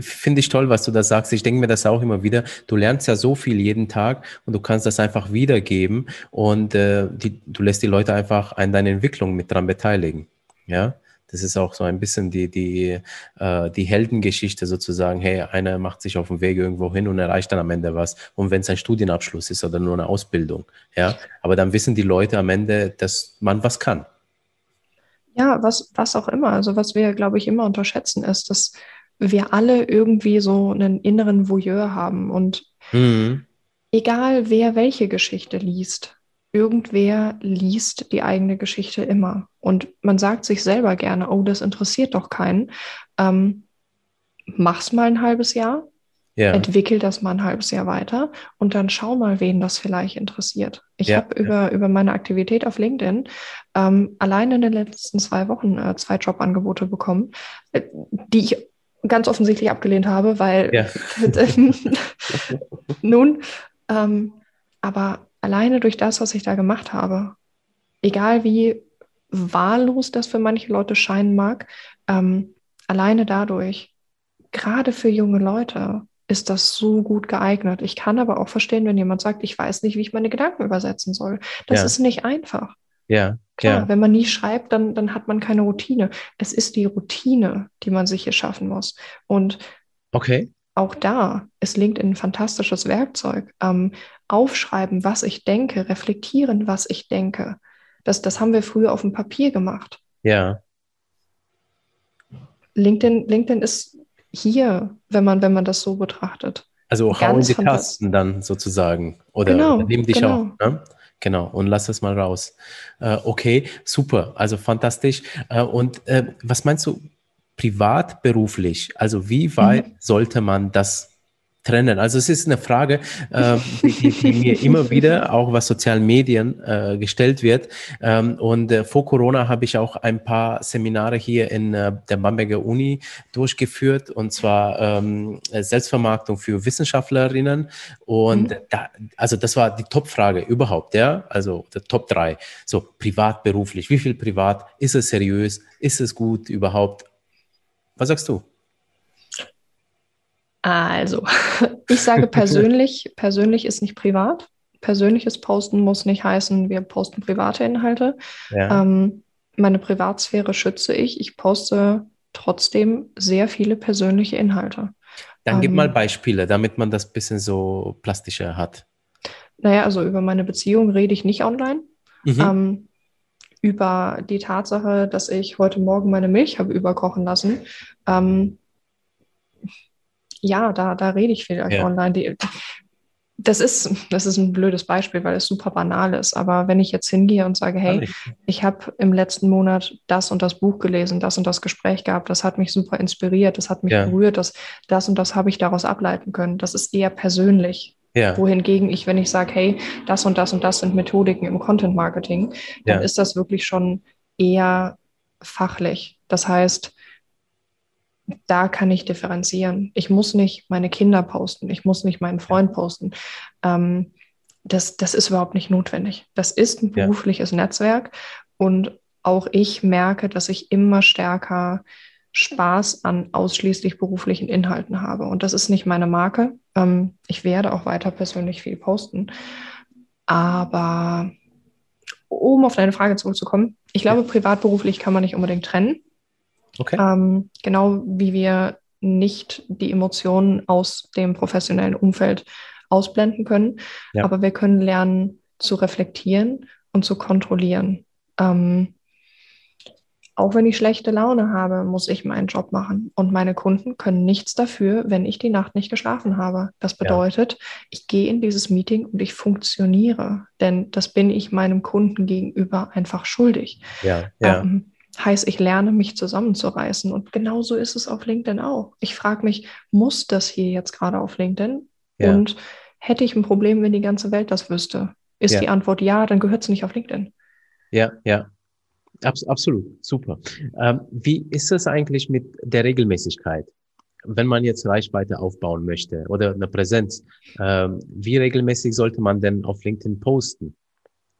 Finde ich toll, was du da sagst. Ich denke mir das auch immer wieder. Du lernst ja so viel jeden Tag und du kannst das einfach wiedergeben und äh, die, du lässt die Leute einfach an deiner Entwicklung mit dran beteiligen. Ja, das ist auch so ein bisschen die, die, äh, die Heldengeschichte sozusagen. Hey, einer macht sich auf dem Weg irgendwo hin und erreicht dann am Ende was. Und wenn es ein Studienabschluss ist oder nur eine Ausbildung. Ja, aber dann wissen die Leute am Ende, dass man was kann. Ja, was, was auch immer. Also was wir, glaube ich, immer unterschätzen ist, dass wir alle irgendwie so einen inneren Voyeur haben. Und mhm. egal wer welche Geschichte liest, irgendwer liest die eigene Geschichte immer. Und man sagt sich selber gerne, oh, das interessiert doch keinen. Ähm, mach's mal ein halbes Jahr, ja. entwickel das mal ein halbes Jahr weiter und dann schau mal, wen das vielleicht interessiert. Ich ja. habe über, über meine Aktivität auf LinkedIn ähm, allein in den letzten zwei Wochen äh, zwei Jobangebote bekommen, äh, die ich ganz offensichtlich abgelehnt habe, weil ja. nun, ähm, aber alleine durch das, was ich da gemacht habe, egal wie wahllos das für manche Leute scheinen mag, ähm, alleine dadurch, gerade für junge Leute, ist das so gut geeignet. Ich kann aber auch verstehen, wenn jemand sagt, ich weiß nicht, wie ich meine Gedanken übersetzen soll. Das ja. ist nicht einfach. Ja. Klar, ja. wenn man nie schreibt, dann, dann hat man keine Routine. Es ist die Routine, die man sich hier schaffen muss. Und Okay. auch da ist LinkedIn ein fantastisches Werkzeug. Ähm, aufschreiben, was ich denke, reflektieren, was ich denke. Das, das haben wir früher auf dem Papier gemacht. Ja. LinkedIn, LinkedIn ist hier, wenn man, wenn man das so betrachtet. Also hau in die Tasten dann sozusagen. Oder, Genau, oder nimm dich genau. auch. Ne? Genau, und lass das mal raus. Äh, okay, super, also fantastisch. Äh, und äh, was meinst du privat, beruflich? Also wie weit sollte man das trennen? Also es ist eine Frage, äh, die, die, mir immer wieder auch was sozialen Medien äh, gestellt wird. Ähm, und äh, vor Corona habe ich auch ein paar Seminare hier in äh, der Bamberger Uni durchgeführt und zwar ähm, Selbstvermarktung für Wissenschaftlerinnen. Und Mhm. da, also das war die Top-Frage überhaupt, ja. Also der Top 3. So privat, beruflich. Wie viel privat? Ist es seriös? Ist es gut überhaupt? Was sagst du? Also, ich sage persönlich, persönlich ist nicht privat. Persönliches Posten muss nicht heißen, wir posten private Inhalte. Ja. Ähm, meine Privatsphäre schütze ich. Ich poste trotzdem sehr viele persönliche Inhalte. Dann gib ähm, mal Beispiele, damit man das bisschen so plastischer hat. Naja, also über meine Beziehung rede ich nicht online. Mhm. Ähm, über die Tatsache, dass ich heute Morgen meine Milch habe überkochen lassen. Ähm, ja, da, da rede ich vielleicht Ja. online. Die, das ist, das ist ein blödes Beispiel, weil es super banal ist. Aber wenn ich jetzt hingehe und sage, hey, ich habe im letzten Monat das und das Buch gelesen, das und das Gespräch gehabt, das hat mich super inspiriert, das hat mich Ja. berührt, das, das und das habe ich daraus ableiten können. Das ist eher persönlich. ja. Wohingegen ich, wenn ich sage, hey, das und das und das sind Methodiken im Content Marketing, dann Ja. ist das wirklich schon eher fachlich. Das heißt, da kann ich differenzieren. Ich muss nicht meine Kinder posten, ich muss nicht meinen Freund posten. Ähm, das, das ist überhaupt nicht notwendig. Das ist ein Ja. berufliches Netzwerk und auch ich merke, dass ich immer stärker Spaß an ausschließlich beruflichen Inhalten habe. Und das ist nicht meine Marke. Ähm, ich werde auch weiter persönlich viel posten. Aber um auf deine Frage zurückzukommen, ich glaube, privat-beruflich kann man nicht unbedingt trennen. Okay. Ähm, genau wie wir nicht die Emotionen aus dem professionellen Umfeld ausblenden können, Ja. aber wir können lernen zu reflektieren und zu kontrollieren. Ähm, auch wenn ich schlechte Laune habe, muss ich meinen Job machen. Und meine Kunden können nichts dafür, wenn ich die Nacht nicht geschlafen habe. Das bedeutet, ich gehe in dieses Meeting und ich funktioniere. Denn das bin ich meinem Kunden gegenüber einfach schuldig. Ja, ja. Ähm, heißt, ich lerne mich zusammenzureißen. Und genauso ist es auf LinkedIn auch. Ich frage mich, muss das hier jetzt gerade auf LinkedIn? Ja. Und hätte ich ein Problem, wenn die ganze Welt das wüsste? Ist Ja. die Antwort ja, dann gehört es nicht auf LinkedIn. Ja, ja. Abs absolut, super. Ähm, wie ist es eigentlich mit der Regelmäßigkeit? Wenn man jetzt Reichweite aufbauen möchte oder eine Präsenz, ähm, wie regelmäßig sollte man denn auf LinkedIn posten?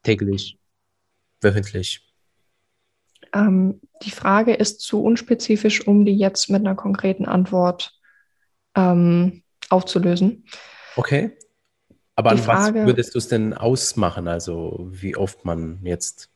Täglich, wöchentlich? Ähm, die Frage ist zu unspezifisch, um die jetzt mit einer konkreten Antwort ähm, aufzulösen. Okay. Aber Die an was Frage- würdest du es denn ausmachen? Also wie oft man jetzt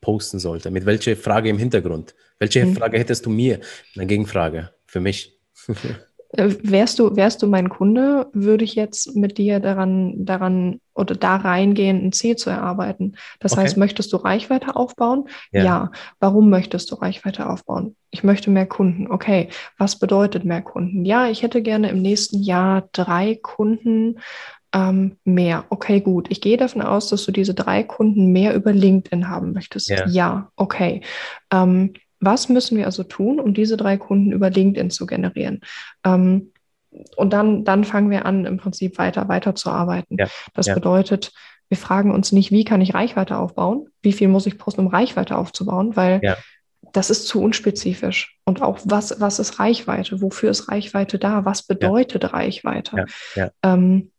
posten sollte? Mit welcher Frage im Hintergrund? Welche Hm. Frage hättest du mir? Eine Gegenfrage für mich. Äh, Wärst du, wärst du mein Kunde, würde ich jetzt mit dir daran, daran oder da reingehen, ein Ziel zu erarbeiten. Das Okay. heißt, möchtest du Reichweite aufbauen? Ja. Ja. Warum möchtest du Reichweite aufbauen? Ich möchte mehr Kunden. Okay. Was bedeutet mehr Kunden? Ja, ich hätte gerne im nächsten Jahr drei Kunden ähm, mehr. Okay, gut. Ich gehe davon aus, dass du diese drei Kunden mehr über LinkedIn haben möchtest. Ja. Ja, okay. Ähm, was müssen wir also tun, um diese drei Kunden über LinkedIn zu generieren? Ähm, und dann, dann fangen wir an, im Prinzip weiter, weiter zu arbeiten. Ja, Das ja. bedeutet, wir fragen uns nicht, wie kann ich Reichweite aufbauen? Wie viel muss ich posten, um Reichweite aufzubauen? Weil Ja. das ist zu unspezifisch. Und auch, was, was ist Reichweite? Wofür ist Reichweite da? Was bedeutet Reichweite? Ähm,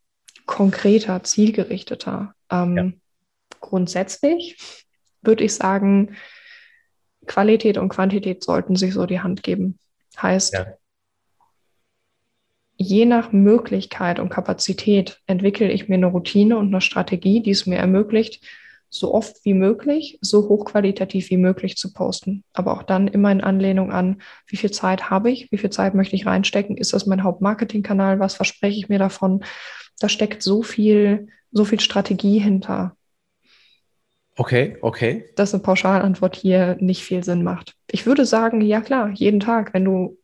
konkreter, zielgerichteter. Ähm. Grundsätzlich würde ich sagen, Qualität und Quantität sollten sich so die Hand geben. Heißt, Ja. je nach Möglichkeit und Kapazität entwickle ich mir eine Routine und eine Strategie, die es mir ermöglicht, so oft wie möglich, so hochqualitativ wie möglich zu posten. Aber auch dann immer in Anlehnung an, wie viel Zeit habe ich, wie viel Zeit möchte ich reinstecken, ist das mein Hauptmarketingkanal, was verspreche ich mir davon? Da steckt so viel, so viel Strategie hinter. Okay, okay. Dass eine Pauschalantwort hier nicht viel Sinn macht. Ich würde sagen, ja klar, jeden Tag, wenn du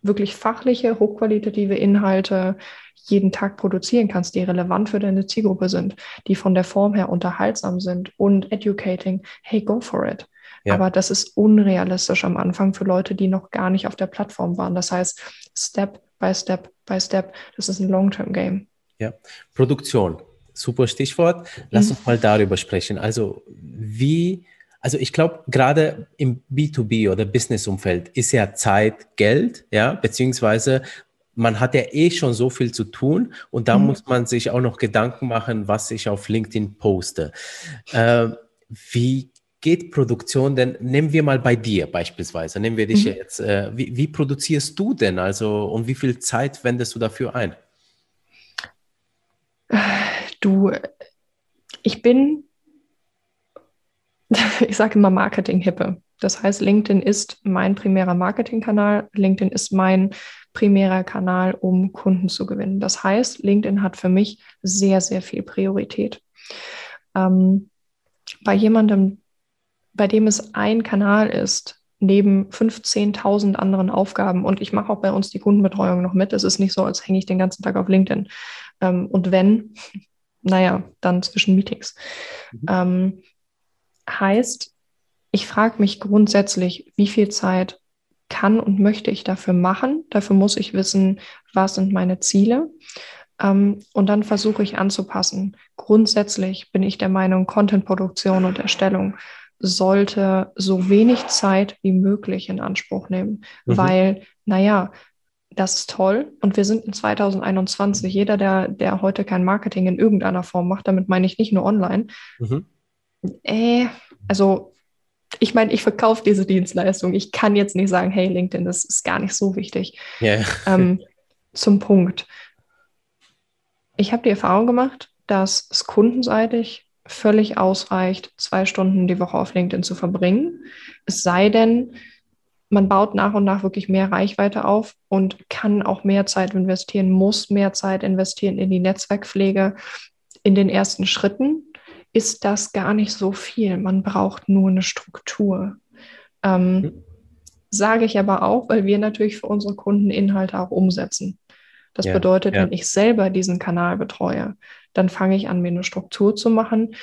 wirklich fachliche, hochqualitative Inhalte jeden Tag produzieren kannst, die relevant für deine Zielgruppe sind, die von der Form her unterhaltsam sind und educating, hey, go for it. Ja. Aber das ist unrealistisch am Anfang für Leute, die noch gar nicht auf der Plattform waren. Das heißt, Step by Step by Step, das ist ein Long-Term-Game. Ja, Produktion, super Stichwort. Lass mhm. uns mal darüber sprechen. Also, wie also ich glaube, gerade im B2B oder Business-Umfeld ist ja Zeit Geld, ja, beziehungsweise man hat ja eh schon so viel zu tun und da mhm. muss man sich auch noch Gedanken machen, was ich auf LinkedIn poste. Äh, wie geht Produktion denn? Nehmen wir mal bei dir beispielsweise, nehmen wir dich mhm. jetzt. Äh, wie, wie produzierst du denn? Also und wie viel Zeit wendest du dafür ein? Du, ich bin ich sage immer Marketing-Hippe. Das heißt, LinkedIn ist mein primärer Marketingkanal. LinkedIn ist mein primärer Kanal, um Kunden zu gewinnen. Das heißt, LinkedIn hat für mich sehr, sehr viel Priorität. Ähm, bei jemandem, bei dem es ein Kanal ist, neben 15.000 anderen Aufgaben, und ich mache auch bei uns die Kundenbetreuung noch mit, es ist nicht so, als hänge ich den ganzen Tag auf LinkedIn. Ähm, und wenn, naja, dann zwischen Meetings. Mhm. Ähm, heißt, ich frage mich grundsätzlich, wie viel Zeit kann und möchte ich dafür machen. Dafür muss ich wissen, was sind meine Ziele. Ähm, und dann versuche ich anzupassen. Grundsätzlich bin ich der Meinung, Contentproduktion und Erstellung sollte so wenig Zeit wie möglich in Anspruch nehmen, mhm. weil, naja, das ist toll und wir sind in 2021. Jeder, der, der heute kein Marketing in irgendeiner Form macht, damit meine ich nicht nur online, mhm äh, also ich meine, ich verkaufe diese Dienstleistung. Ich kann jetzt nicht sagen, hey, LinkedIn, das ist gar nicht so wichtig. Yeah. Ähm, zum Punkt. Ich habe die Erfahrung gemacht, dass es kundenseitig völlig ausreicht, zwei Stunden die Woche auf LinkedIn zu verbringen. Es sei denn, man baut nach und nach wirklich mehr Reichweite auf und kann auch mehr Zeit investieren, muss mehr Zeit investieren in die Netzwerkpflege in den ersten Schritten ist das gar nicht so viel. Man braucht nur eine Struktur. Ähm, mhm. Sage ich aber auch, weil wir natürlich für unsere Kunden Inhalte auch umsetzen. Das ja, bedeutet, ja. wenn ich selber diesen Kanal betreue, dann fange ich an, mir eine Struktur zu machen.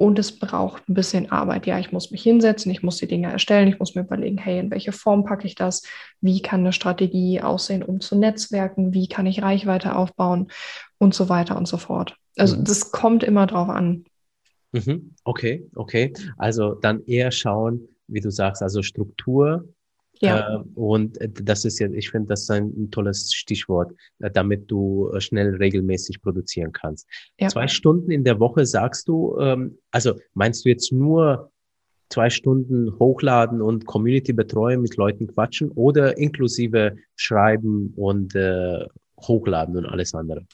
Und es braucht ein bisschen Arbeit. Ja, ich muss mich hinsetzen, ich muss die Dinge erstellen, ich muss mir überlegen, hey, in welche Form packe ich das? Wie kann eine Strategie aussehen, um zu netzwerken? Wie kann ich Reichweite aufbauen? Und so weiter und so fort. Also mhm. das kommt immer drauf an. Mhm. Okay, okay. Also dann eher schauen, wie du sagst, also Struktur. Ja. Äh, und das ist ja, ich finde, das ist ein, tolles Stichwort, äh, damit du äh, schnell regelmäßig produzieren kannst. Ja. Zwei Stunden in der Woche sagst du, ähm, also meinst du jetzt nur zwei Stunden hochladen und Community betreuen, mit Leuten quatschen oder inklusive schreiben und äh, hochladen und alles andere?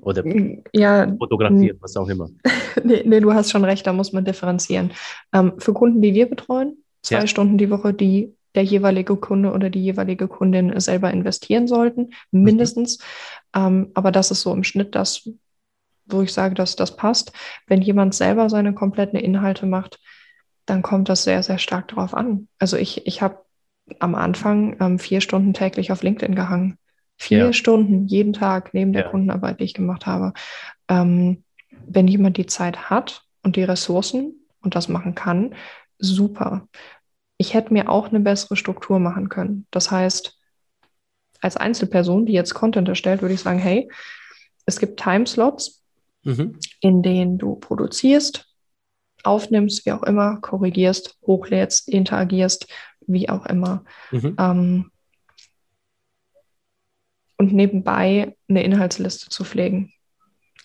Oder ja, fotografieren, was auch immer. nee, nee, du hast schon recht, da muss man differenzieren. Ähm, für Kunden, die wir betreuen, zwei ja. Stunden die Woche, die der jeweilige Kunde oder die jeweilige Kundin selber investieren sollten, mhm. mindestens. Mhm. Ähm, aber das ist so im Schnitt das, wo ich sage, dass das passt. Wenn jemand selber seine kompletten Inhalte macht, dann kommt das sehr, sehr stark darauf an. Also ich, ich habe am Anfang ähm, vier Stunden täglich auf LinkedIn gehangen. Vier ja. Stunden jeden Tag neben der ja. Kundenarbeit, die ich gemacht habe. Ähm, wenn jemand die Zeit hat und die Ressourcen und das machen kann, super. Ich hätte mir auch eine bessere Struktur machen können. Das heißt, als Einzelperson, die jetzt Content erstellt, würde ich sagen, hey, es gibt Timeslots, mhm. in denen du produzierst, aufnimmst, wie auch immer, korrigierst, hochlädst, interagierst, wie auch immer. Mhm. Ähm, und nebenbei eine Inhaltsliste zu pflegen.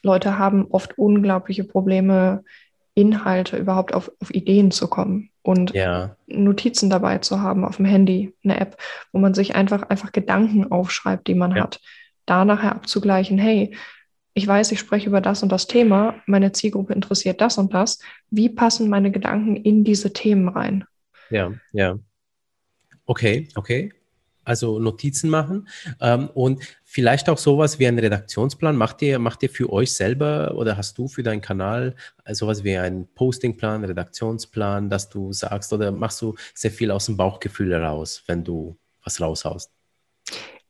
Leute haben oft unglaubliche Probleme, Inhalte überhaupt auf, auf Ideen zu kommen und ja. Notizen dabei zu haben auf dem Handy, eine App, wo man sich einfach, einfach Gedanken aufschreibt, die man ja. hat. Da nachher abzugleichen, hey, ich weiß, ich spreche über das und das Thema, meine Zielgruppe interessiert das und das. Wie passen meine Gedanken in diese Themen rein? Ja, ja. Okay, okay. Also Notizen machen ähm, und vielleicht auch sowas wie einen Redaktionsplan. Macht ihr, macht ihr für euch selber oder hast du für deinen Kanal sowas wie einen Postingplan, Redaktionsplan, dass du sagst oder machst du sehr viel aus dem Bauchgefühl heraus, wenn du was raushaust?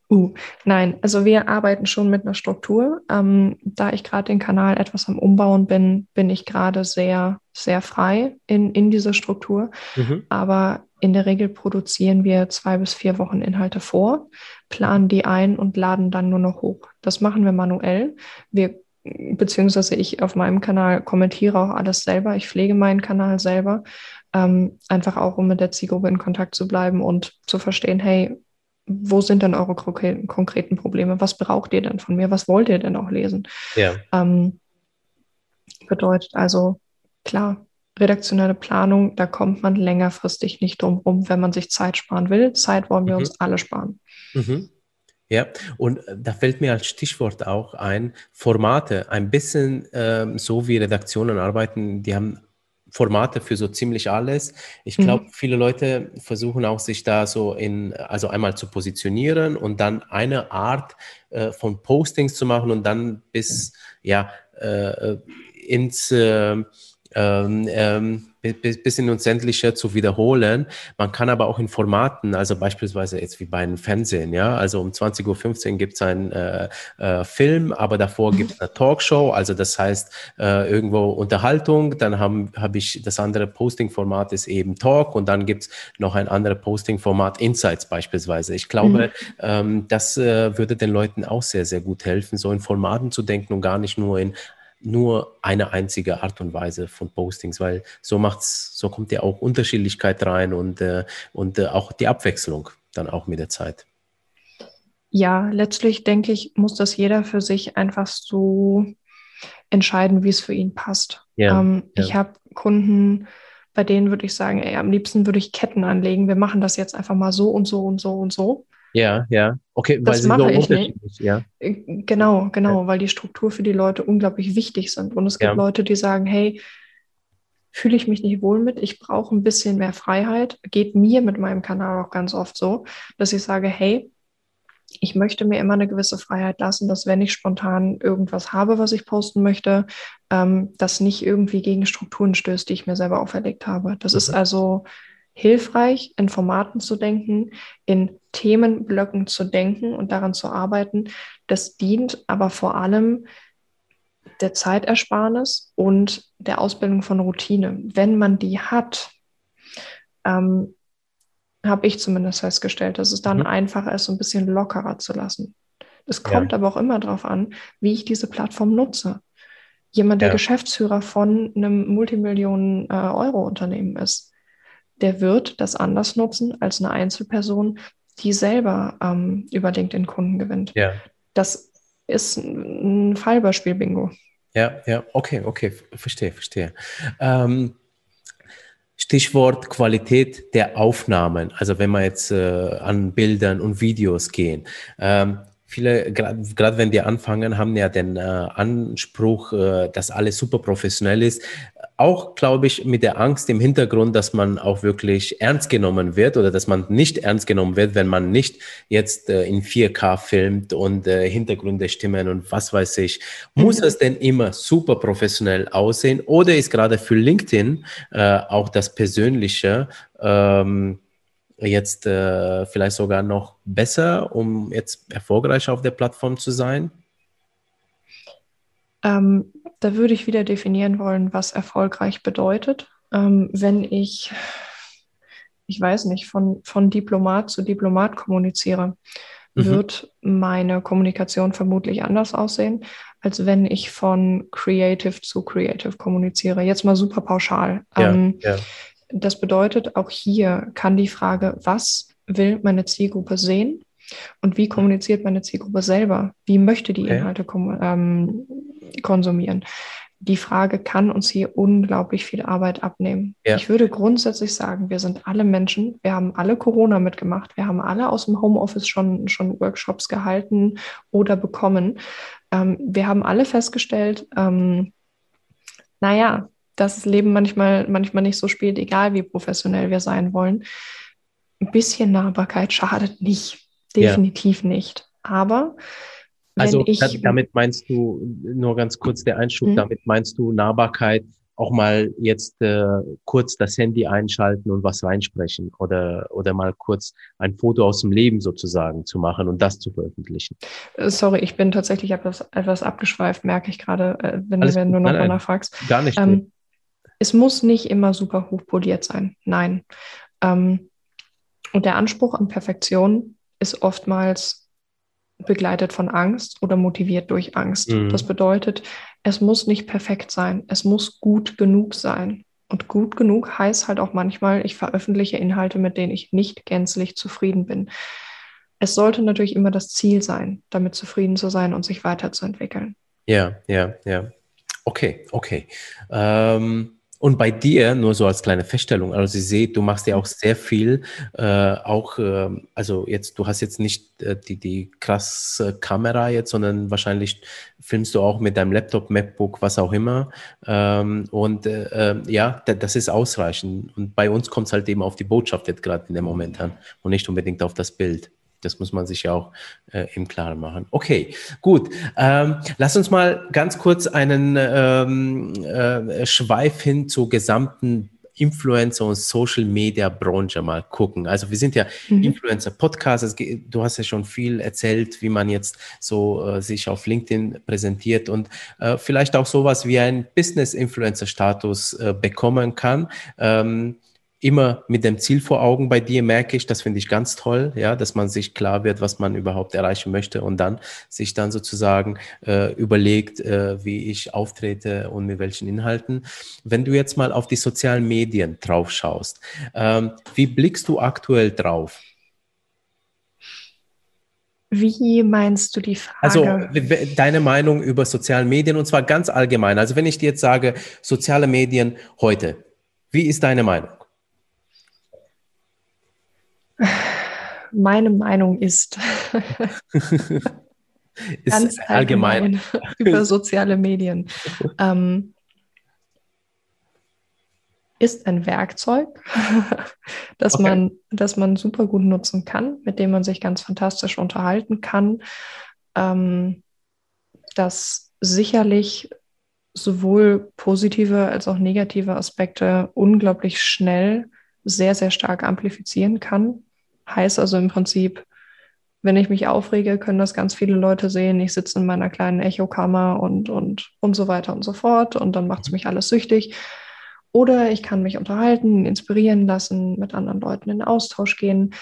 Uh, nein, also wir arbeiten schon mit einer Struktur. Ähm, da ich gerade den Kanal etwas am Umbauen bin, bin ich gerade sehr, sehr frei in, in dieser Struktur. Mhm. Aber in der Regel produzieren wir zwei bis vier Wochen Inhalte vor, planen die ein und laden dann nur noch hoch. Das machen wir manuell. Wir beziehungsweise ich auf meinem Kanal kommentiere auch alles selber. Ich pflege meinen Kanal selber, ähm, einfach auch, um mit der Zielgruppe in Kontakt zu bleiben und zu verstehen, hey, wo sind denn eure konkreten Probleme? Was braucht ihr denn von mir? Was wollt ihr denn auch lesen? Ja. Ähm, bedeutet also, klar, redaktionelle Planung, da kommt man längerfristig nicht drum rum, wenn man sich Zeit sparen will. Zeit wollen wir mhm. uns alle sparen. Mhm. Ja, und äh, da fällt mir als Stichwort auch ein, Formate, ein bisschen ähm, so wie Redaktionen arbeiten, die haben Formate für so ziemlich alles. Ich glaube, mhm. viele Leute versuchen auch sich da so in, also einmal zu positionieren und dann eine Art äh, von Postings zu machen und dann bis, ja, äh, ins, äh, ähm, ähm, bis in uns Unsämtliche zu wiederholen. Man kann aber auch in Formaten, also beispielsweise jetzt wie bei einem Fernsehen, ja, also um 20.15 Uhr gibt es einen äh, äh, Film, aber davor gibt es eine Talkshow, also das heißt äh, irgendwo Unterhaltung, dann habe hab ich das andere Posting-Format ist eben Talk und dann gibt es noch ein anderes Posting-Format Insights beispielsweise. Ich glaube, mhm. ähm, das äh, würde den Leuten auch sehr, sehr gut helfen, so in Formaten zu denken und gar nicht nur in nur eine einzige Art und Weise von Postings, weil so macht's, so kommt ja auch Unterschiedlichkeit rein und, äh, und äh, auch die Abwechslung dann auch mit der Zeit. Ja, letztlich denke ich, muss das jeder für sich einfach so entscheiden, wie es für ihn passt. Ja, ähm, ja. Ich habe Kunden, bei denen würde ich sagen, ey, am liebsten würde ich Ketten anlegen. Wir machen das jetzt einfach mal so und so und so und so. Ja, ja. Okay, das weil sie mache so ich nicht. Ja. Äh, genau, genau, ja. weil die Struktur für die Leute unglaublich wichtig sind. Und es gibt ja. Leute, die sagen, hey, fühle ich mich nicht wohl mit, ich brauche ein bisschen mehr Freiheit. Geht mir mit meinem Kanal auch ganz oft so, dass ich sage, hey, ich möchte mir immer eine gewisse Freiheit lassen, dass wenn ich spontan irgendwas habe, was ich posten möchte, ähm, das nicht irgendwie gegen Strukturen stößt, die ich mir selber auferlegt habe. Das mhm. ist also hilfreich, in Formaten zu denken, in Themenblöcken zu denken und daran zu arbeiten. Das dient aber vor allem der Zeitersparnis und der Ausbildung von Routine. Wenn man die hat, ähm, habe ich zumindest festgestellt, dass es dann mhm. einfacher ist, so ein bisschen lockerer zu lassen. Es kommt ja. aber auch immer darauf an, wie ich diese Plattform nutze. Jemand, der ja. Geschäftsführer von einem Multimillionen-Euro-Unternehmen äh, ist, der wird das anders nutzen als eine Einzelperson, die selber ähm, über LinkedIn Kunden gewinnt. Ja. Das ist ein Fallbeispiel, Bingo. Ja, ja, okay, okay, verstehe, verstehe. Ähm, Stichwort Qualität der Aufnahmen. Also wenn wir jetzt äh, an Bildern und Videos gehen. Ähm, viele, gerade wenn die anfangen, haben ja den äh, Anspruch, äh, dass alles super professionell ist auch, glaube ich, mit der Angst im Hintergrund, dass man auch wirklich ernst genommen wird oder dass man nicht ernst genommen wird, wenn man nicht jetzt äh, in 4K filmt und äh, Hintergründe stimmen und was weiß ich. Muss mhm. es denn immer super professionell aussehen oder ist gerade für LinkedIn äh, auch das Persönliche ähm, jetzt äh, vielleicht sogar noch besser, um jetzt erfolgreich auf der Plattform zu sein? Ähm, da würde ich wieder definieren wollen, was erfolgreich bedeutet. Ähm, wenn ich, ich weiß nicht, von, von Diplomat zu Diplomat kommuniziere, mhm. wird meine Kommunikation vermutlich anders aussehen, als wenn ich von Creative zu Creative kommuniziere. Jetzt mal super pauschal. Ja, ähm, ja. Das bedeutet, auch hier kann die Frage, was will meine Zielgruppe sehen, und wie kommuniziert meine Zielgruppe selber? Wie möchte die okay. Inhalte ähm, konsumieren? die Frage kann uns hier unglaublich viel Arbeit abnehmen. Ja. Ich würde grundsätzlich sagen, wir sind alle Menschen, wir haben alle Corona mitgemacht, wir haben alle aus dem Homeoffice schon, schon Workshops gehalten oder bekommen. Ähm, wir haben alle festgestellt, ähm, naja, dass das Leben manchmal, manchmal nicht so spielt, egal wie professionell wir sein wollen. Ein bisschen Nahbarkeit schadet nicht, definitiv ja. nicht. Aber also ich, damit meinst du, nur ganz kurz der Einschub, mhm. damit meinst du Nahbarkeit, auch mal jetzt äh, kurz das Handy einschalten und was reinsprechen oder, oder mal kurz ein Foto aus dem Leben sozusagen zu machen und das zu veröffentlichen. Äh, sorry, ich bin tatsächlich etwas, etwas abgeschweift, merke ich gerade, äh, wenn, wenn du nochmal nachfragst. Gar nicht. Ähm, es muss nicht immer super hochpoliert sein. Nein. Ähm, und der Anspruch an Perfektion ist oftmals begleitet von Angst oder motiviert durch Angst. Mhm. Das bedeutet, es muss nicht perfekt sein, es muss gut genug sein. Und gut genug heißt halt auch manchmal, ich veröffentliche Inhalte, mit denen ich nicht gänzlich zufrieden bin. Es sollte natürlich immer das Ziel sein, damit zufrieden zu sein und sich weiterzuentwickeln. Ja, ja, ja. Okay, okay. Ähm, und bei dir, nur so als kleine Feststellung, also Sie seht, du machst ja auch sehr viel, äh, auch, äh, also jetzt, du hast jetzt nicht äh, die, die krasse Kamera jetzt, sondern wahrscheinlich filmst du auch mit deinem Laptop, MacBook, was auch immer. Ähm, und äh, äh ja, das ist ausreichend. Und bei uns kommt es halt eben auf die Botschaft jetzt gerade in dem Moment an und nicht unbedingt auf das Bild. Das muss man sich ja auch äh, im Klaren machen. Okay, gut. Ähm, lass uns mal ganz kurz einen ähm, äh, Schweif hin zur gesamten Influencer- und Social-Media-Branche mal gucken. Also wir sind ja mhm. Influencer-Podcast. Du hast ja schon viel erzählt, wie man jetzt so äh, sich auf LinkedIn präsentiert und äh, vielleicht auch sowas wie ein Business-Influencer-Status äh, bekommen kann. Ähm, immer mit dem Ziel vor Augen bei dir, merke ich, das finde ich ganz toll, ja, dass man sich klar wird, was man überhaupt erreichen möchte und dann sich dann sozusagen äh, überlegt, äh, wie ich auftrete und mit welchen Inhalten. Wenn du jetzt mal auf die sozialen Medien drauf schaust, ähm, wie blickst du aktuell drauf? Wie meinst du die Frage? Also deine Meinung über soziale Medien und zwar ganz allgemein. Also wenn ich dir jetzt sage, soziale Medien heute, wie ist deine Meinung? Meine Meinung ist, ist ganz allgemein, allgemein über soziale Medien. Ähm, ist ein Werkzeug, das, okay. man, das man super gut nutzen kann, mit dem man sich ganz fantastisch unterhalten kann, ähm, das sicherlich sowohl positive als auch negative Aspekte unglaublich schnell sehr, sehr stark amplifizieren kann. Heißt also im Prinzip, wenn ich mich aufrege, können das ganz viele Leute sehen. Ich sitze in meiner kleinen Echokammer und, und, und so weiter und so fort. Und dann macht es mich alles süchtig. Oder ich kann mich unterhalten, inspirieren lassen, mit anderen Leuten in Austausch gehen.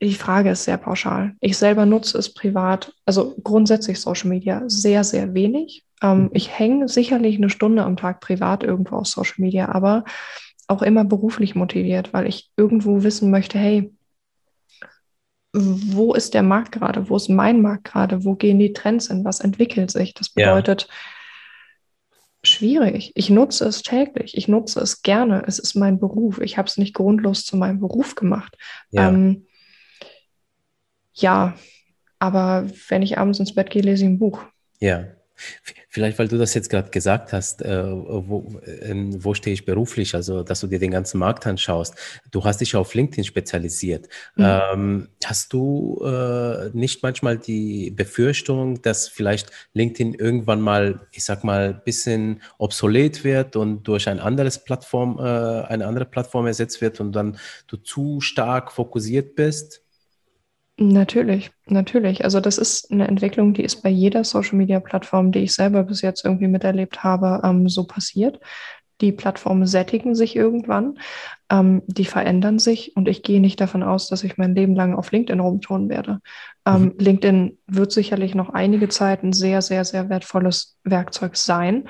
Die Frage ist sehr pauschal. Ich selber nutze es privat, also grundsätzlich Social Media, sehr, sehr wenig. Ähm, ich hänge sicherlich eine Stunde am Tag privat irgendwo auf Social Media, aber auch immer beruflich motiviert, weil ich irgendwo wissen möchte, hey, wo ist der Markt gerade? Wo ist mein Markt gerade? Wo gehen die Trends hin? Was entwickelt sich? Das bedeutet, ja. schwierig. Ich nutze es täglich. Ich nutze es gerne. Es ist mein Beruf. Ich habe es nicht grundlos zu meinem Beruf gemacht. Ja. Ähm, ja, aber wenn ich abends ins Bett gehe, lese ich ein Buch. Ja. Vielleicht, weil du das jetzt gerade gesagt hast, äh, wo, äh, wo stehe ich beruflich, also dass du dir den ganzen Markt anschaust. Du hast dich auf LinkedIn spezialisiert. Mhm. Ähm, hast du äh, nicht manchmal die Befürchtung, dass vielleicht LinkedIn irgendwann mal, ich sag mal, ein bisschen obsolet wird und durch ein anderes Plattform, äh, eine andere Plattform ersetzt wird und dann du zu stark fokussiert bist? Natürlich, natürlich. Also das ist eine Entwicklung, die ist bei jeder Social-Media-Plattform, die ich selber bis jetzt irgendwie miterlebt habe, ähm, so passiert. Die Plattformen sättigen sich irgendwann, ähm, die verändern sich und ich gehe nicht davon aus, dass ich mein Leben lang auf LinkedIn rumtun werde. Ähm, mhm. LinkedIn wird sicherlich noch einige Zeit ein sehr, sehr, sehr wertvolles Werkzeug sein.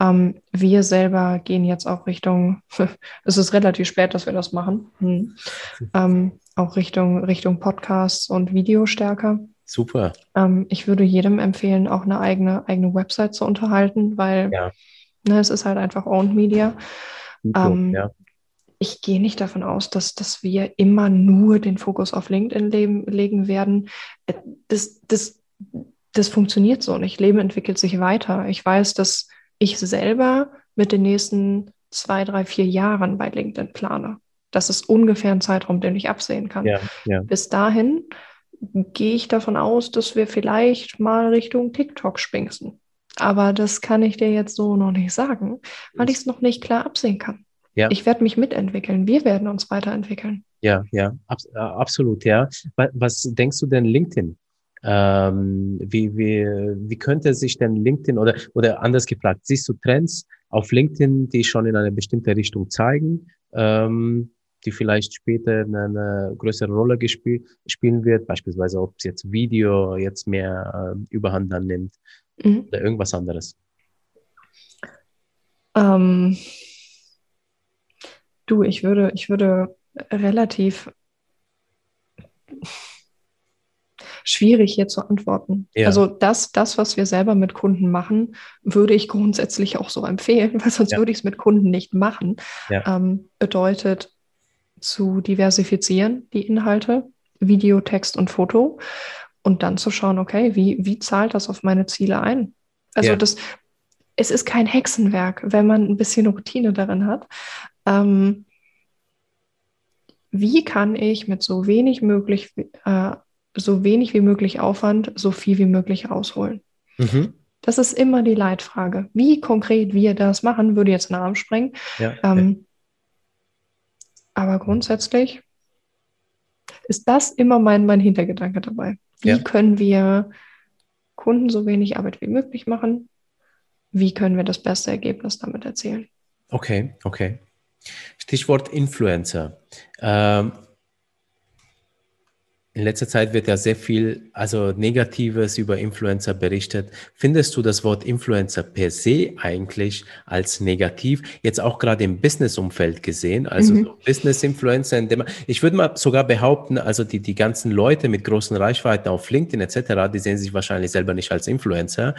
Ähm, wir selber gehen jetzt auch Richtung, es ist relativ spät, dass wir das machen. Hm. Ähm, auch Richtung, Richtung Podcasts und Video stärker. Super. Ähm, ich würde jedem empfehlen, auch eine eigene, eigene Website zu unterhalten, weil ja. Ne, es ist halt einfach Owned Media. Ähm, ja. Ich gehe nicht davon aus, dass, dass wir immer nur den Fokus auf LinkedIn leben, legen werden. Äh, das, das, das funktioniert so nicht. Leben entwickelt sich weiter. Ich weiß, dass ich selber mit den nächsten zwei, drei, vier Jahren bei LinkedIn plane. Das ist ungefähr ein Zeitraum, den ich absehen kann. Ja, ja. Bis dahin gehe ich davon aus, dass wir vielleicht mal Richtung TikTok spinksen. Aber das kann ich dir jetzt so noch nicht sagen, weil ich es noch nicht klar absehen kann. Ja. Ich werde mich mitentwickeln. Wir werden uns weiterentwickeln. Ja, ja, ab, äh, absolut, ja. Was denkst du denn LinkedIn? Ähm, wie, wie, wie könnte sich denn LinkedIn oder, oder anders gefragt, siehst du Trends auf LinkedIn, die schon in eine bestimmte Richtung zeigen? Ähm, die vielleicht später eine, größere Rolle gespiel, spielen wird, beispielsweise ob es jetzt Video jetzt mehr äh, Überhand dann nimmt mhm. oder irgendwas anderes? Ähm, du, ich würde, ich würde relativ schwierig hier zu antworten. Ja. Also das, das, was wir selber mit Kunden machen, würde ich grundsätzlich auch so empfehlen, weil sonst ja. würde ich es mit Kunden nicht machen. Ja. Ähm, bedeutet zu diversifizieren, die Inhalte, Video, Text und Foto, und dann zu schauen, okay, wie, wie zahlt das auf meine Ziele ein? Also ja. das, es ist kein Hexenwerk, wenn man ein bisschen Routine darin hat. Ähm, wie kann ich mit so wenig möglich, äh, so wenig wie möglich Aufwand, so viel wie möglich rausholen? Mhm. Das ist immer die Leitfrage. Wie konkret wir das machen, würde jetzt einen Arm sprengen. Ja, ähm, aber grundsätzlich ist das immer mein, mein Hintergedanke dabei. Wie ja. können wir Kunden so wenig Arbeit wie möglich machen? Wie können wir das beste Ergebnis damit erzielen? Okay, okay. Stichwort Influencer. Ähm, in letzter Zeit wird ja sehr viel, also Negatives über Influencer berichtet. Findest du das Wort Influencer per se eigentlich als negativ? Jetzt auch gerade im Business-Umfeld gesehen, also mhm. so Business-Influencer, in dem ich würde mal sogar behaupten, also die, die ganzen Leute mit großen Reichweiten auf LinkedIn etc., die sehen sich wahrscheinlich selber nicht als Influencer,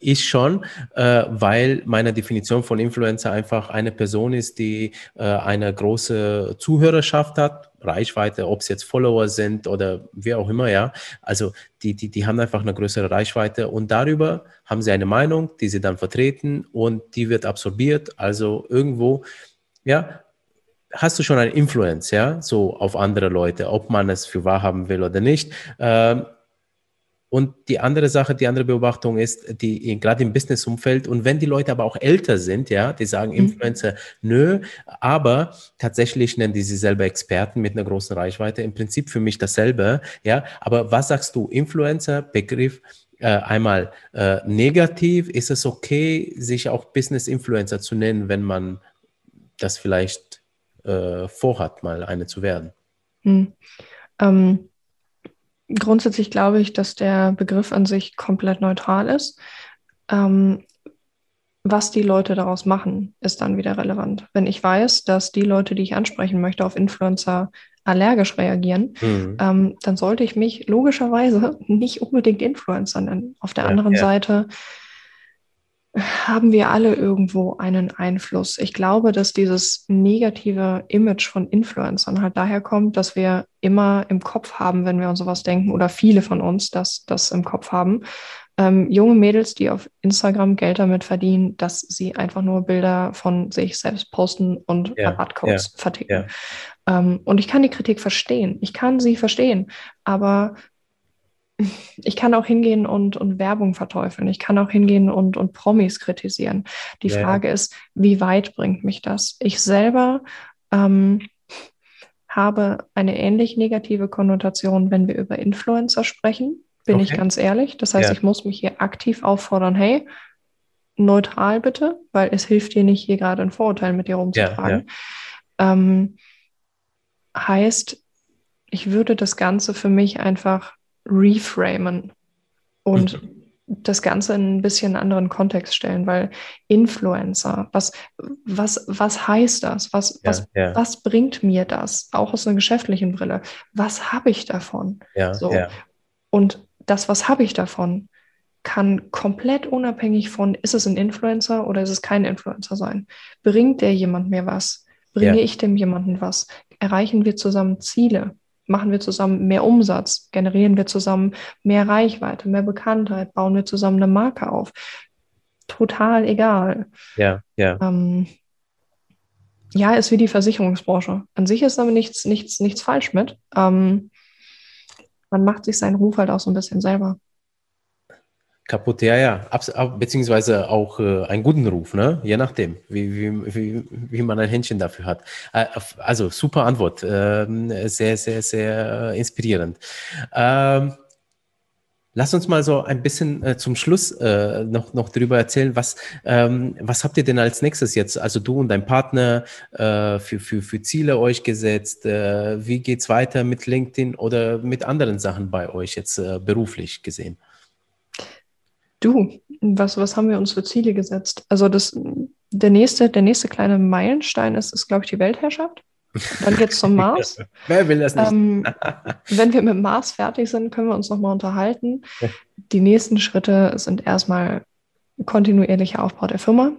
ich schon, äh, weil meine Definition von Influencer einfach eine Person ist, die äh, eine große Zuhörerschaft hat, Reichweite, ob es jetzt Follower sind oder wie auch immer, ja. Also die, die, die haben einfach eine größere Reichweite und darüber haben sie eine Meinung, die sie dann vertreten und die wird absorbiert. Also irgendwo, ja, hast du schon eine Influence, ja, so auf andere Leute, ob man es für wahr haben will oder nicht. Ähm, und die andere Sache, die andere Beobachtung ist, die gerade im Business-Umfeld und wenn die Leute aber auch älter sind, ja, die sagen mhm. Influencer, nö, aber tatsächlich nennen die sie selber Experten mit einer großen Reichweite. Im Prinzip für mich dasselbe, ja. Aber was sagst du, Influencer, Begriff, äh, einmal äh, negativ, ist es okay, sich auch Business-Influencer zu nennen, wenn man das vielleicht äh, vorhat, mal eine zu werden? Hm. Ähm Grundsätzlich glaube ich, dass der Begriff an sich komplett neutral ist. Ähm, was die Leute daraus machen, ist dann wieder relevant. Wenn ich weiß, dass die Leute, die ich ansprechen möchte, auf Influencer allergisch reagieren, mhm. ähm, dann sollte ich mich logischerweise nicht unbedingt Influencer nennen. Auf der ja, anderen ja. Seite haben wir alle irgendwo einen Einfluss. Ich glaube, dass dieses negative Image von Influencern halt daher kommt, dass wir immer im Kopf haben, wenn wir an sowas denken, oder viele von uns das, das im Kopf haben. Ähm, junge Mädels, die auf Instagram Geld damit verdienen, dass sie einfach nur Bilder von sich selbst posten und ja, Rabattcodes ja, verticken. Ja. Ähm, und ich kann die Kritik verstehen. Ich kann sie verstehen. Aber ich kann auch hingehen und, und Werbung verteufeln. Ich kann auch hingehen und, und Promis kritisieren. Die ja. Frage ist, wie weit bringt mich das? Ich selber ähm, habe eine ähnlich negative Konnotation, wenn wir über Influencer sprechen, bin okay. ich ganz ehrlich. Das heißt, ja. ich muss mich hier aktiv auffordern, hey, neutral bitte, weil es hilft dir nicht, hier gerade ein Vorurteil mit dir rumzutragen. Ja, ähm, heißt, ich würde das Ganze für mich einfach reframen und mhm. das Ganze in ein bisschen anderen Kontext stellen, weil Influencer, was, was, was heißt das? Was, ja, was, ja. was bringt mir das? Auch aus einer geschäftlichen Brille. Was habe ich davon? Ja, so. Und das, was habe ich davon, kann komplett unabhängig von, ist es ein Influencer oder ist es kein Influencer sein. Bringt der jemand mir was? Bringe ich dem jemanden was? Erreichen wir zusammen Ziele? Machen wir zusammen mehr Umsatz? Generieren wir zusammen mehr Reichweite, mehr Bekanntheit? Bauen wir zusammen eine Marke auf? Total egal. Ja, ja. Ähm, ja, ist wie die Versicherungsbranche. An sich ist aber nichts, nichts, nichts falsch mit. Ähm, man macht sich seinen Ruf halt auch so ein bisschen selber. Kaputt, ja, ja. Abs beziehungsweise auch äh, einen guten Ruf, ne? Je nachdem, wie, wie, wie, wie man ein Händchen dafür hat. Äh, also super Antwort. Äh, sehr, sehr, sehr inspirierend. Ähm, Lass uns mal so ein bisschen äh, zum Schluss äh, noch, noch darüber erzählen, was, ähm, was habt ihr denn als nächstes jetzt, also du und dein Partner, äh, für, für, für Ziele euch gesetzt? Äh, wie geht es weiter mit LinkedIn oder mit anderen Sachen bei euch jetzt äh, beruflich gesehen? Du, was, was haben wir uns für Ziele gesetzt? Also das, der, nächste, der nächste kleine Meilenstein ist, ist glaube ich, die Weltherrschaft. Dann geht es zum Mars. Wer will das nicht? Ähm, wenn wir mit Mars fertig sind, können wir uns nochmal unterhalten. Die nächsten Schritte sind erstmal kontinuierlicher Aufbau der Firma.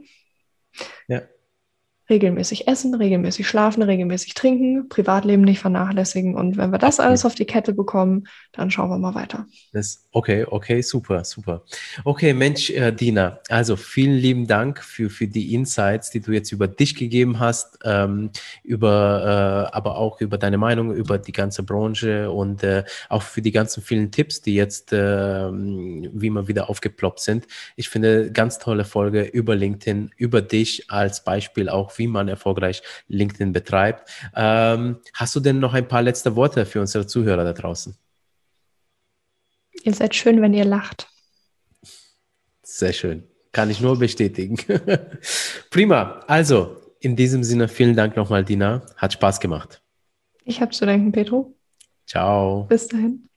Regelmäßig essen, regelmäßig schlafen, regelmäßig trinken, Privatleben nicht vernachlässigen. Und wenn wir das alles auf die Kette bekommen, dann schauen wir mal weiter. Das, okay, okay, super, super. Okay, Mensch, äh, Dina, also vielen lieben Dank für, für die Insights, die du jetzt über dich gegeben hast, ähm, über, äh, aber auch über deine Meinung über die ganze Branche und äh, auch für die ganzen vielen Tipps, die jetzt, äh, wie immer wieder aufgeploppt sind. Ich finde, ganz tolle Folge über LinkedIn, über dich als Beispiel auch wie man erfolgreich LinkedIn betreibt. Ähm, hast du denn noch ein paar letzte Worte für unsere Zuhörer da draußen? Ihr seid schön, wenn ihr lacht. Sehr schön. Kann ich nur bestätigen. Prima. Also, in diesem Sinne, vielen Dank nochmal, Dina. Hat Spaß gemacht. Ich habe zu danken, Petro. Ciao. Bis dahin.